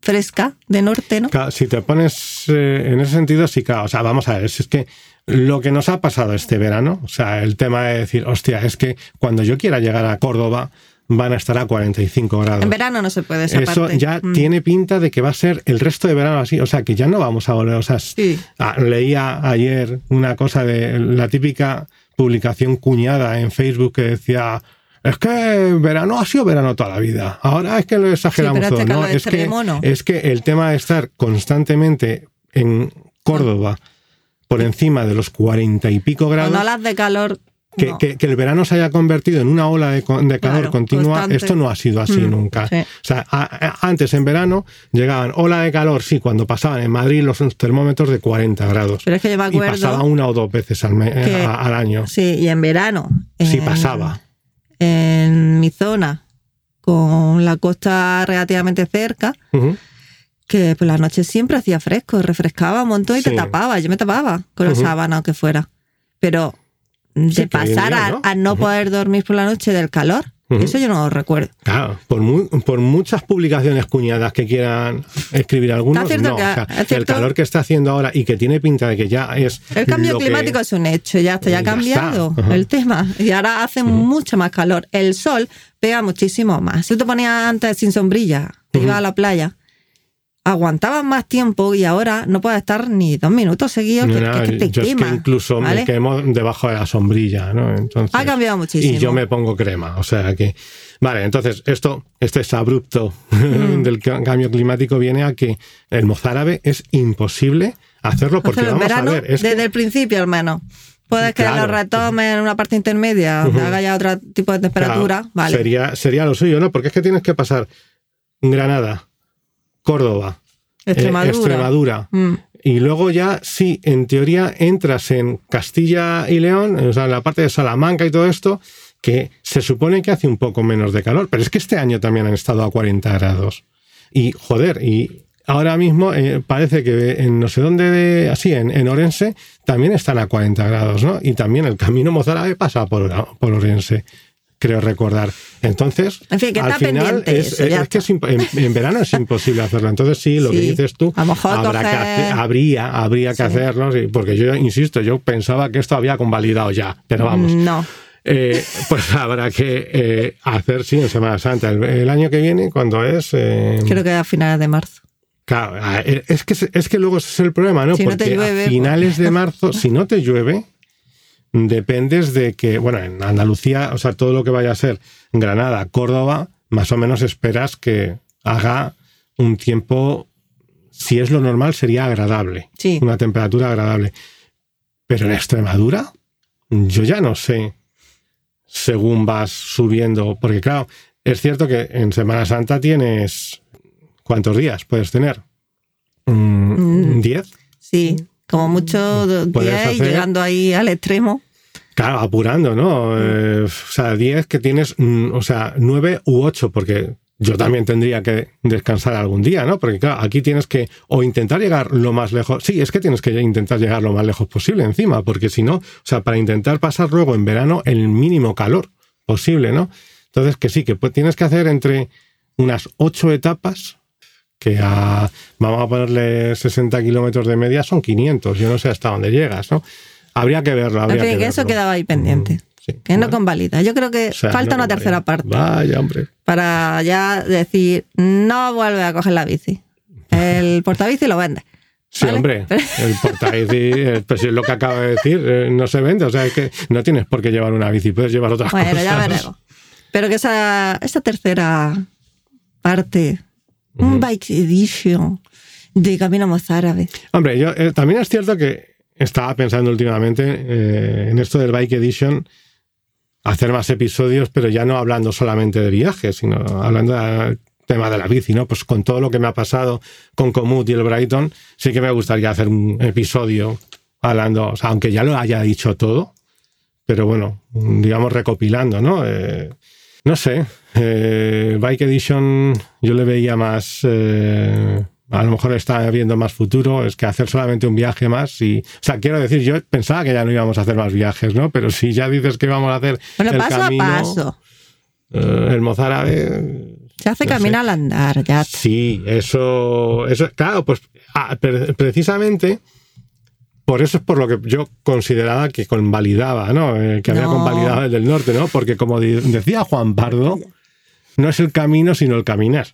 fresca de norte, ¿no? Claro, si te pones eh, en ese sentido, sí, claro. O sea, vamos a ver, si es que lo que nos ha pasado este verano, o sea, el tema de decir, hostia, es que cuando yo quiera llegar a Córdoba van a estar a 45 grados. En verano no se puede esa Eso parte. ya Mm. tiene pinta de que va a ser el resto de verano así. O sea, que ya no vamos a volver. O sea, Sí. ah, leía ayer una cosa de la típica publicación cuñada en Facebook que decía. Es que verano ha sido verano toda la vida. Ahora es que lo exageramos Sí, todo. No, es que, es que el tema de estar constantemente en Córdoba por encima de los cuarenta y pico grados Cuando olas de calor. Que, no. que- que el verano se haya convertido en una ola de, de calor Claro, continua, constante. esto no ha sido así Mm, nunca. sí. O sea, a- a- antes en verano llegaban ola de calor, sí, cuando pasaban en Madrid los termómetros de 40 grados. Pero es que yo me y pasaba acuerdo. una o dos veces al, me- que- a- al año. Sí, y en verano. Sí, en- pasaba. En mi zona, con la costa relativamente cerca, Ujú. que por la noche siempre hacía fresco, refrescaba un montón y te Sí. tapaba. Yo me tapaba con la Ujú. sábana o que fuera. Pero de Sí, pasar día, a, ¿no? a no Ujú. poder dormir por la noche del calor, eso yo no lo recuerdo. Claro, por, mu- por muchas publicaciones cuñadas que quieran escribir algunos, no. que- O sea, el calor que está haciendo ahora y que tiene pinta de que ya es. El cambio que- climático es un hecho, ya está, ya ha cambiado el tema. Y ahora hace mucho más calor. El sol pega muchísimo más. Si tú te ponías antes sin sombrilla, te ibas a la playa, aguantabas más tiempo y ahora no puedes estar ni dos minutos seguidos, que, no, es que te yo es quema. que incluso ¿vale? me quemo debajo de la sombrilla, ¿no? Entonces, Ha cambiado muchísimo. Y yo me pongo crema, o sea que... Vale, entonces esto, este es abrupto Mm. *laughs* del ca- cambio climático viene a que el mozárabe es imposible hacerlo porque vamos verano, a ver, es desde el principio menos. Puedes que Claro. lo retomes en una parte intermedia, donde haga ya otro tipo de temperatura. Claro, vale. Sería, sería lo suyo, ¿no? Porque es que tienes que pasar Granada, Córdoba, eh, Extremadura. Mm. y luego ya, sí, en teoría entras en Castilla y León, o sea, en la parte de Salamanca y todo esto, que se supone que hace un poco menos de calor, pero es que este año también han estado a 40 grados. Y, joder, y ahora mismo eh, parece que en no sé dónde, de- así, en, en Orense, también están a 40 grados, ¿no? Y también el camino mozárabe pasa por, por Orense, creo recordar. Entonces, En fin, que al final pendiente es, eso, ya es que es en, en verano es imposible hacerlo. Entonces, sí, lo que dices tú, A lo mejor habrá que coger- hacer- habría, habría que Sí. hacerlo, porque yo insisto, yo pensaba que esto había convalidado ya, pero vamos. No. Eh, pues *laughs* habrá que eh, hacer, sí, en Semana Santa. El, el año que viene, cuando es. eh, Creo que a finales de marzo. claro, es que, es que luego ese es el problema, ¿no? Si Porque llueve, a finales pues- de marzo, si no te llueve, dependes de que, bueno, en Andalucía, o sea, todo lo que vaya a ser Granada, Córdoba, más o menos esperas que haga un tiempo, si es lo normal, sería agradable. Sí. Una temperatura agradable. Pero en Extremadura, yo ya no sé según vas subiendo, porque claro, es cierto que en Semana Santa tienes... ¿Cuántos días puedes tener? Mm, Mm. ¿Diez? Sí, como mucho Mm. 10 y llegando ahí al extremo. Claro, apurando, ¿no? Eh, o sea, 10 que tienes, mm, o sea, 9 u 8, porque yo también tendría que descansar algún día, ¿no? Porque claro, aquí tienes que o intentar llegar lo más lejos. Sí, es que tienes que intentar llegar lo más lejos posible encima, porque si no, o sea, para intentar pasar luego en verano el mínimo calor posible, ¿no? Entonces, que sí, que pues tienes que hacer entre unas 8 etapas, que a, vamos a ponerle 60 kilómetros de media, son 500. Yo no sé hasta dónde llegas, ¿no? Habría que verlo, En habría fin, que que eso verlo. quedaba ahí pendiente. Mm, sí, que no convalida. Yo creo que O sea, falta no una tercera parte Vaya, hombre. para ya decir, no vuelve a coger la bici. El *laughs* portabici lo vende. Sí, ¿Vale? hombre, el portabici, eh, pues es lo que acaba de decir, eh, no se vende, o sea, es que no tienes por qué llevar una bici, puedes llevar otras Bueno, cosas. ya veremos. Pero que esa, esa tercera parte, un bike edition de Camino Mozárabe. Hombre, yo eh, también es cierto que estaba pensando últimamente eh, en esto del Bike Edition, hacer más episodios, pero ya no hablando solamente de viajes, sino hablando del tema de la bici, ¿no? Pues con todo lo que me ha pasado con Comut y el Brighton, sí que me gustaría hacer un episodio hablando, aunque ya lo haya dicho todo, pero bueno, digamos recopilando, ¿no? Eh, no sé, eh, Bike Edition yo le veía más, eh, a lo mejor está viendo más futuro, es que hacer solamente un viaje más y, o sea, quiero decir, yo pensaba que ya no íbamos a hacer más viajes, ¿no? Pero si ya dices que vamos a hacer Bueno, el paso camino, a paso. eh, el mozárabe, Se hace no al andar, ya. Sí, eso, eso, claro, pues ah, pre- precisamente por eso es por lo que yo consideraba que convalidaba, ¿no? Eh, que había convalidado el del norte, ¿no? Porque como decía Juan Pardo, no es el camino, sino el caminar.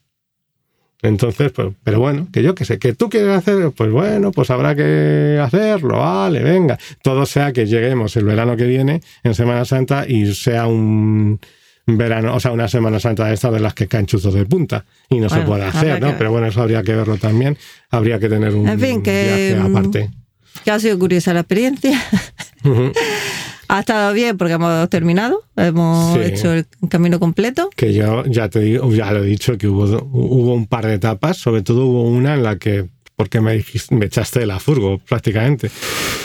Entonces, pues, pero bueno, que yo que sé, que tú quieres hacer, pues bueno, pues habrá que hacerlo, vale, venga. Todo sea que lleguemos el verano que viene, en Semana Santa, y sea un verano, o sea, una Semana Santa de estas de las que caen chuzos de punta y no se puede hacer, ¿no? Pero bueno, eso habría que verlo también. Habría que tener un En fin, que, viaje mm, aparte. Que ha sido curiosa la experiencia. Ujú. *laughs* Ha estado bien porque hemos terminado, hemos Sí. hecho el camino completo. Que yo ya te digo, ya lo he dicho, que hubo, hubo un par de etapas, sobre todo hubo una en la que, porque me dijiste, me echaste de la furgo prácticamente,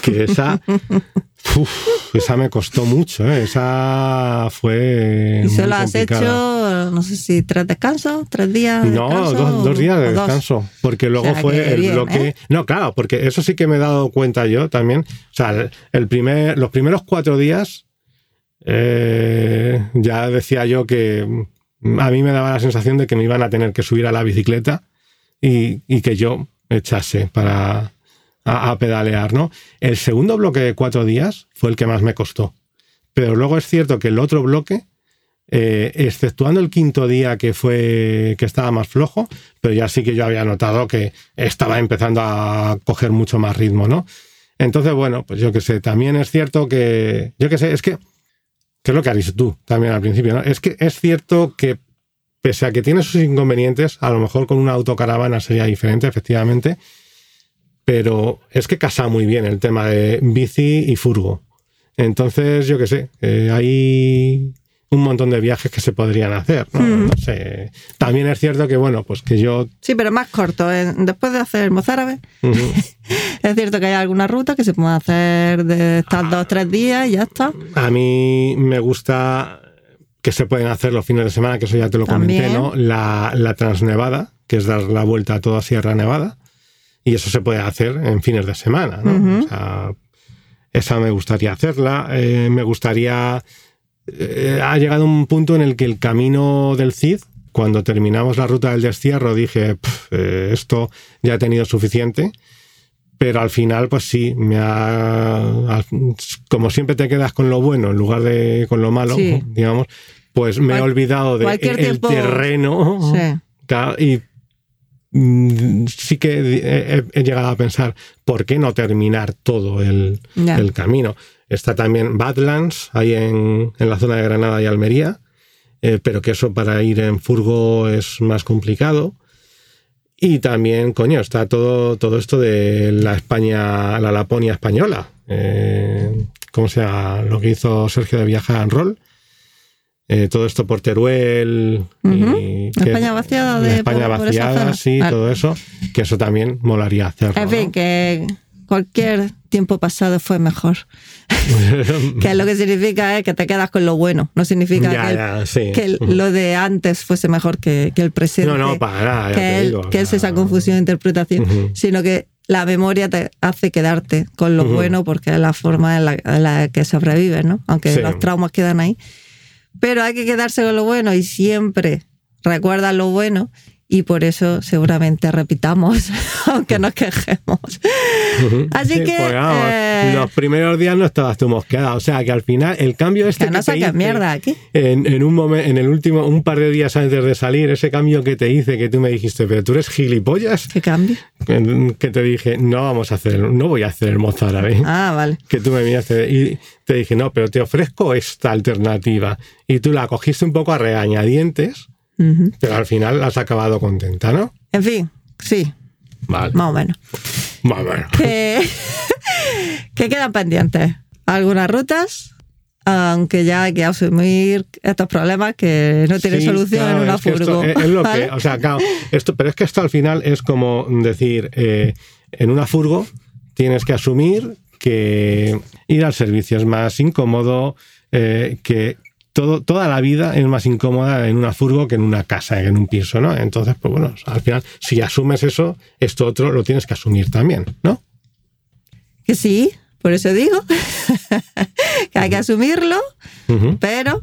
que esa, *laughs* uf, esa me costó mucho, ¿eh? esa fue... y solo has hecho, no sé si tres descansos, tres días. de No, descanso, dos, dos días de o dos. descanso. Porque luego O sea, fue que el bien, bloque. ¿eh? No, claro, porque eso sí que me he dado cuenta yo también. O sea, el- primer, los primeros cuatro días eh, ya decía yo que a mí me daba la sensación de que me iban a tener que subir a la bicicleta y, y que yo echase para a, pedalear, ¿no? El segundo bloque de cuatro días fue el que más me costó. Pero luego es cierto que el otro bloque eh, exceptuando el quinto día que fue que estaba más flojo, pero ya sí que yo había notado que estaba empezando a coger mucho más ritmo, ¿no? Entonces, bueno, pues yo que sé, también es cierto que, yo que sé, es que, que es lo que has dicho tú también al principio, ¿no? Es que es cierto que pese a que tiene sus inconvenientes, a lo mejor con una autocaravana sería diferente, efectivamente, pero es que casa muy bien el tema de bici y furgo. Entonces, yo que sé, eh, hay un montón de viajes que se podrían hacer, ¿no? Mm. No sé. También es cierto que, bueno, pues que yo... Sí, pero más corto. ¿eh? Después de hacer el mozárabe, *laughs* es cierto que hay alguna ruta que se puede hacer de estar dos o tres días y ya está. A mí me gusta que se pueden hacer los fines de semana, que eso ya te lo comenté, También. ¿no? La, la Transnevada, que es dar la vuelta a toda Sierra Nevada, y eso se puede hacer en fines de semana, ¿no? Ujú. O sea, esa me gustaría hacerla. Eh, me gustaría... eh, ha llegado un punto en el que el camino del Cid, cuando terminamos la ruta del destierro, dije, "Pf, eh, esto ya he tenido suficiente. Pero al final, pues sí, me ha. Como siempre te quedas con lo bueno en lugar de con lo malo, Sí. digamos, pues me he olvidado de el tiempo- terreno. Sí. Y sí que he, llegado a pensar, ¿por qué no terminar todo el, camino? Está también Badlands, ahí en, en la zona de Granada y Almería. eh, pero que eso para ir en furgo es más complicado. Y también, coño, está todo, todo esto de la España, la Laponia española. Eh, ¿Cómo se llama? Lo que hizo Sergio de Viaja en Rol. Eh, todo esto por Teruel. y que- España vaciada de España por- por vaciada, zona. sí, Vale. todo eso. Que eso también molaría hacerlo. En fin, ¿no? que cualquier tiempo pasado fue mejor. *laughs* que lo que significa es que te quedas con lo bueno. No significa Ya, que, el- ya, sí. que el- lo de antes fuese mejor que, que el presente. No, no, para nada, ya que, te el- digo, que es esa confusión de interpretación, Ujú. sino que la memoria te hace quedarte con lo Ujú. bueno porque es la forma en la, en la que sobrevives, ¿no? Aunque Sí. los traumas quedan ahí. Pero hay que quedarse con lo bueno y siempre recuerda lo bueno y por eso seguramente repitamos, *laughs* aunque nos quejemos. Así Sí, que, porque, vamos, eh, los primeros días no estabas tú mosqueada. O sea que al final el cambio este Que no te saques mierda aquí. En, en un momento, en el último, un par de días antes de salir, ese cambio que te hice, que tú me dijiste, pero tú eres gilipollas, ¿Qué cambio? que que te dije, no vamos a hacer, no voy a hacer el mozárabe. Ah, vale. Que tú me miraste y te dije, no, pero te ofrezco esta alternativa. Y tú la cogiste un poco a regañadientes, Pero al final has acabado contenta, ¿no? En fin, sí, Vale. más o menos. Más o menos. que, *laughs* que quedan pendientes algunas rutas, aunque ya hay que asumir estos problemas que no tienen Sí, solución claro, en una es esto furgo. es, es lo ¿vale? que, o sea, claro, esto, pero es que esto al final es como decir, eh, en una furgo tienes que asumir que ir al servicio es más incómodo, eh, que todo, toda la vida es más incómoda en una furgo que en una casa, en un piso, ¿no? Entonces, pues bueno, al final, si asumes eso, esto otro lo tienes que asumir también, ¿no? Que sí, por eso digo *laughs* que hay que asumirlo, pero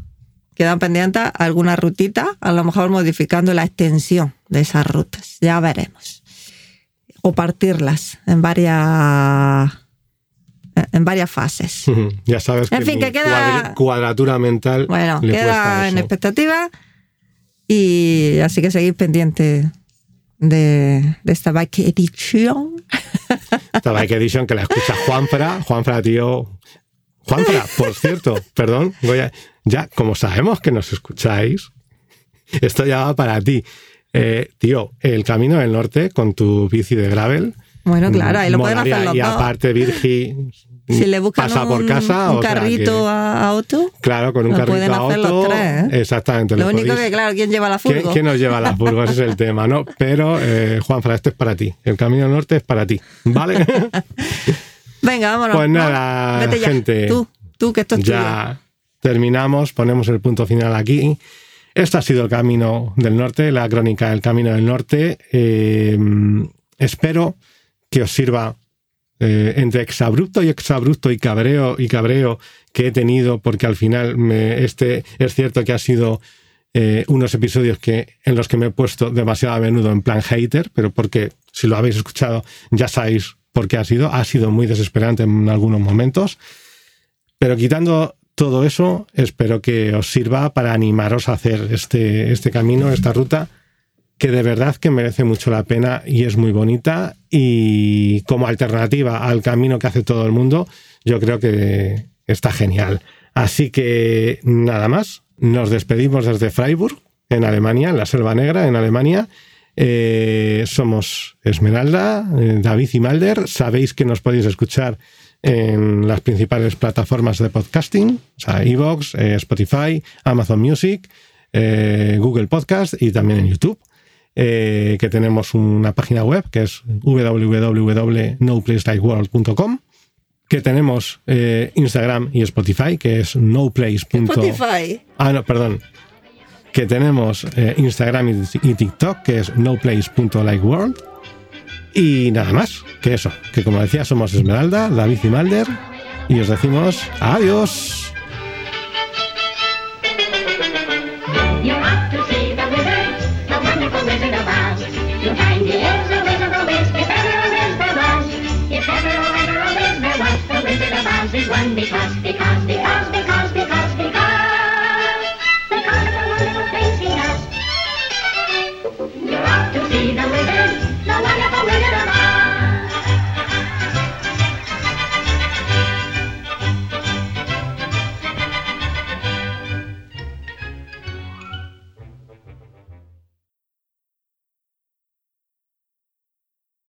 quedan pendientes algunas rutitas, a lo mejor modificando la extensión de esas rutas. Ya veremos. O partirlas en varias en varias fases. *laughs* Ya sabes que, En fin, que queda- cuadratura mental Bueno, le queda en expectativa y así que seguir pendiente de, de esta bike edition. *laughs* Esta Bike Edition que la escucha Juanfra. Juanfra, tío. Juanfra, por cierto, perdón, voy a- ya, como sabemos que nos escucháis, esto ya va para ti. Eh, tío, el camino del norte con tu bici de gravel. Bueno, claro, ahí lo pueden hacer los Y dos. aparte, Virgi Si le buscan pasa un, por casa. un o carrito a, Otto, claro, con un carrito pueden a auto. tres, ¿eh? Exactamente. lo lo único podéis- que, claro, ¿quién lleva la ¿Quién, furgo? quién nos lleva a la furgo? Ese es el tema, ¿no? Pero, eh, Juanfra, esto es para ti. El camino norte es para ti. ¿Vale? *laughs* Venga, vámonos. Pues nada, Vete ya. gente. Tú, tú, que esto es tuyo. ya terminamos, ponemos el punto final aquí. Esto ha sido el Camino del Norte, la crónica del Camino del Norte. Eh, espero que os sirva eh, entre exabrupto y exabrupto y cabreo y cabreo que he tenido, porque al final me, este es cierto que ha sido eh, unos episodios que, en los que me he puesto demasiado a menudo en plan hater, pero porque si lo habéis escuchado ya sabéis por qué ha sido. Ha sido muy desesperante en algunos momentos. Pero quitando todo eso, espero que os sirva para animaros a hacer este, este camino, esta ruta, que de verdad que merece mucho la pena y es muy bonita. Y como alternativa al camino que hace todo el mundo, yo creo que está genial. Así que nada más, nos despedimos desde Freiburg, en Alemania, en la Selva Negra, en Alemania. Eh, somos Esmeralda, eh, David y Malder. Sabéis que nos podéis escuchar en las principales plataformas de podcasting, o Evox, eh, Spotify, Amazon Music, Google Podcast y también en YouTube. Eh, que tenemos una página web que es www.noplacelikeworld.com que tenemos eh, Instagram y Spotify que es noplace. Spotify. Ah, no, perdón. Que tenemos eh, Instagram y, y TikTok, que es noplace.likeworld. Y nada más que eso, que como decía, somos Esmeralda, David y Malder. Y os decimos adiós.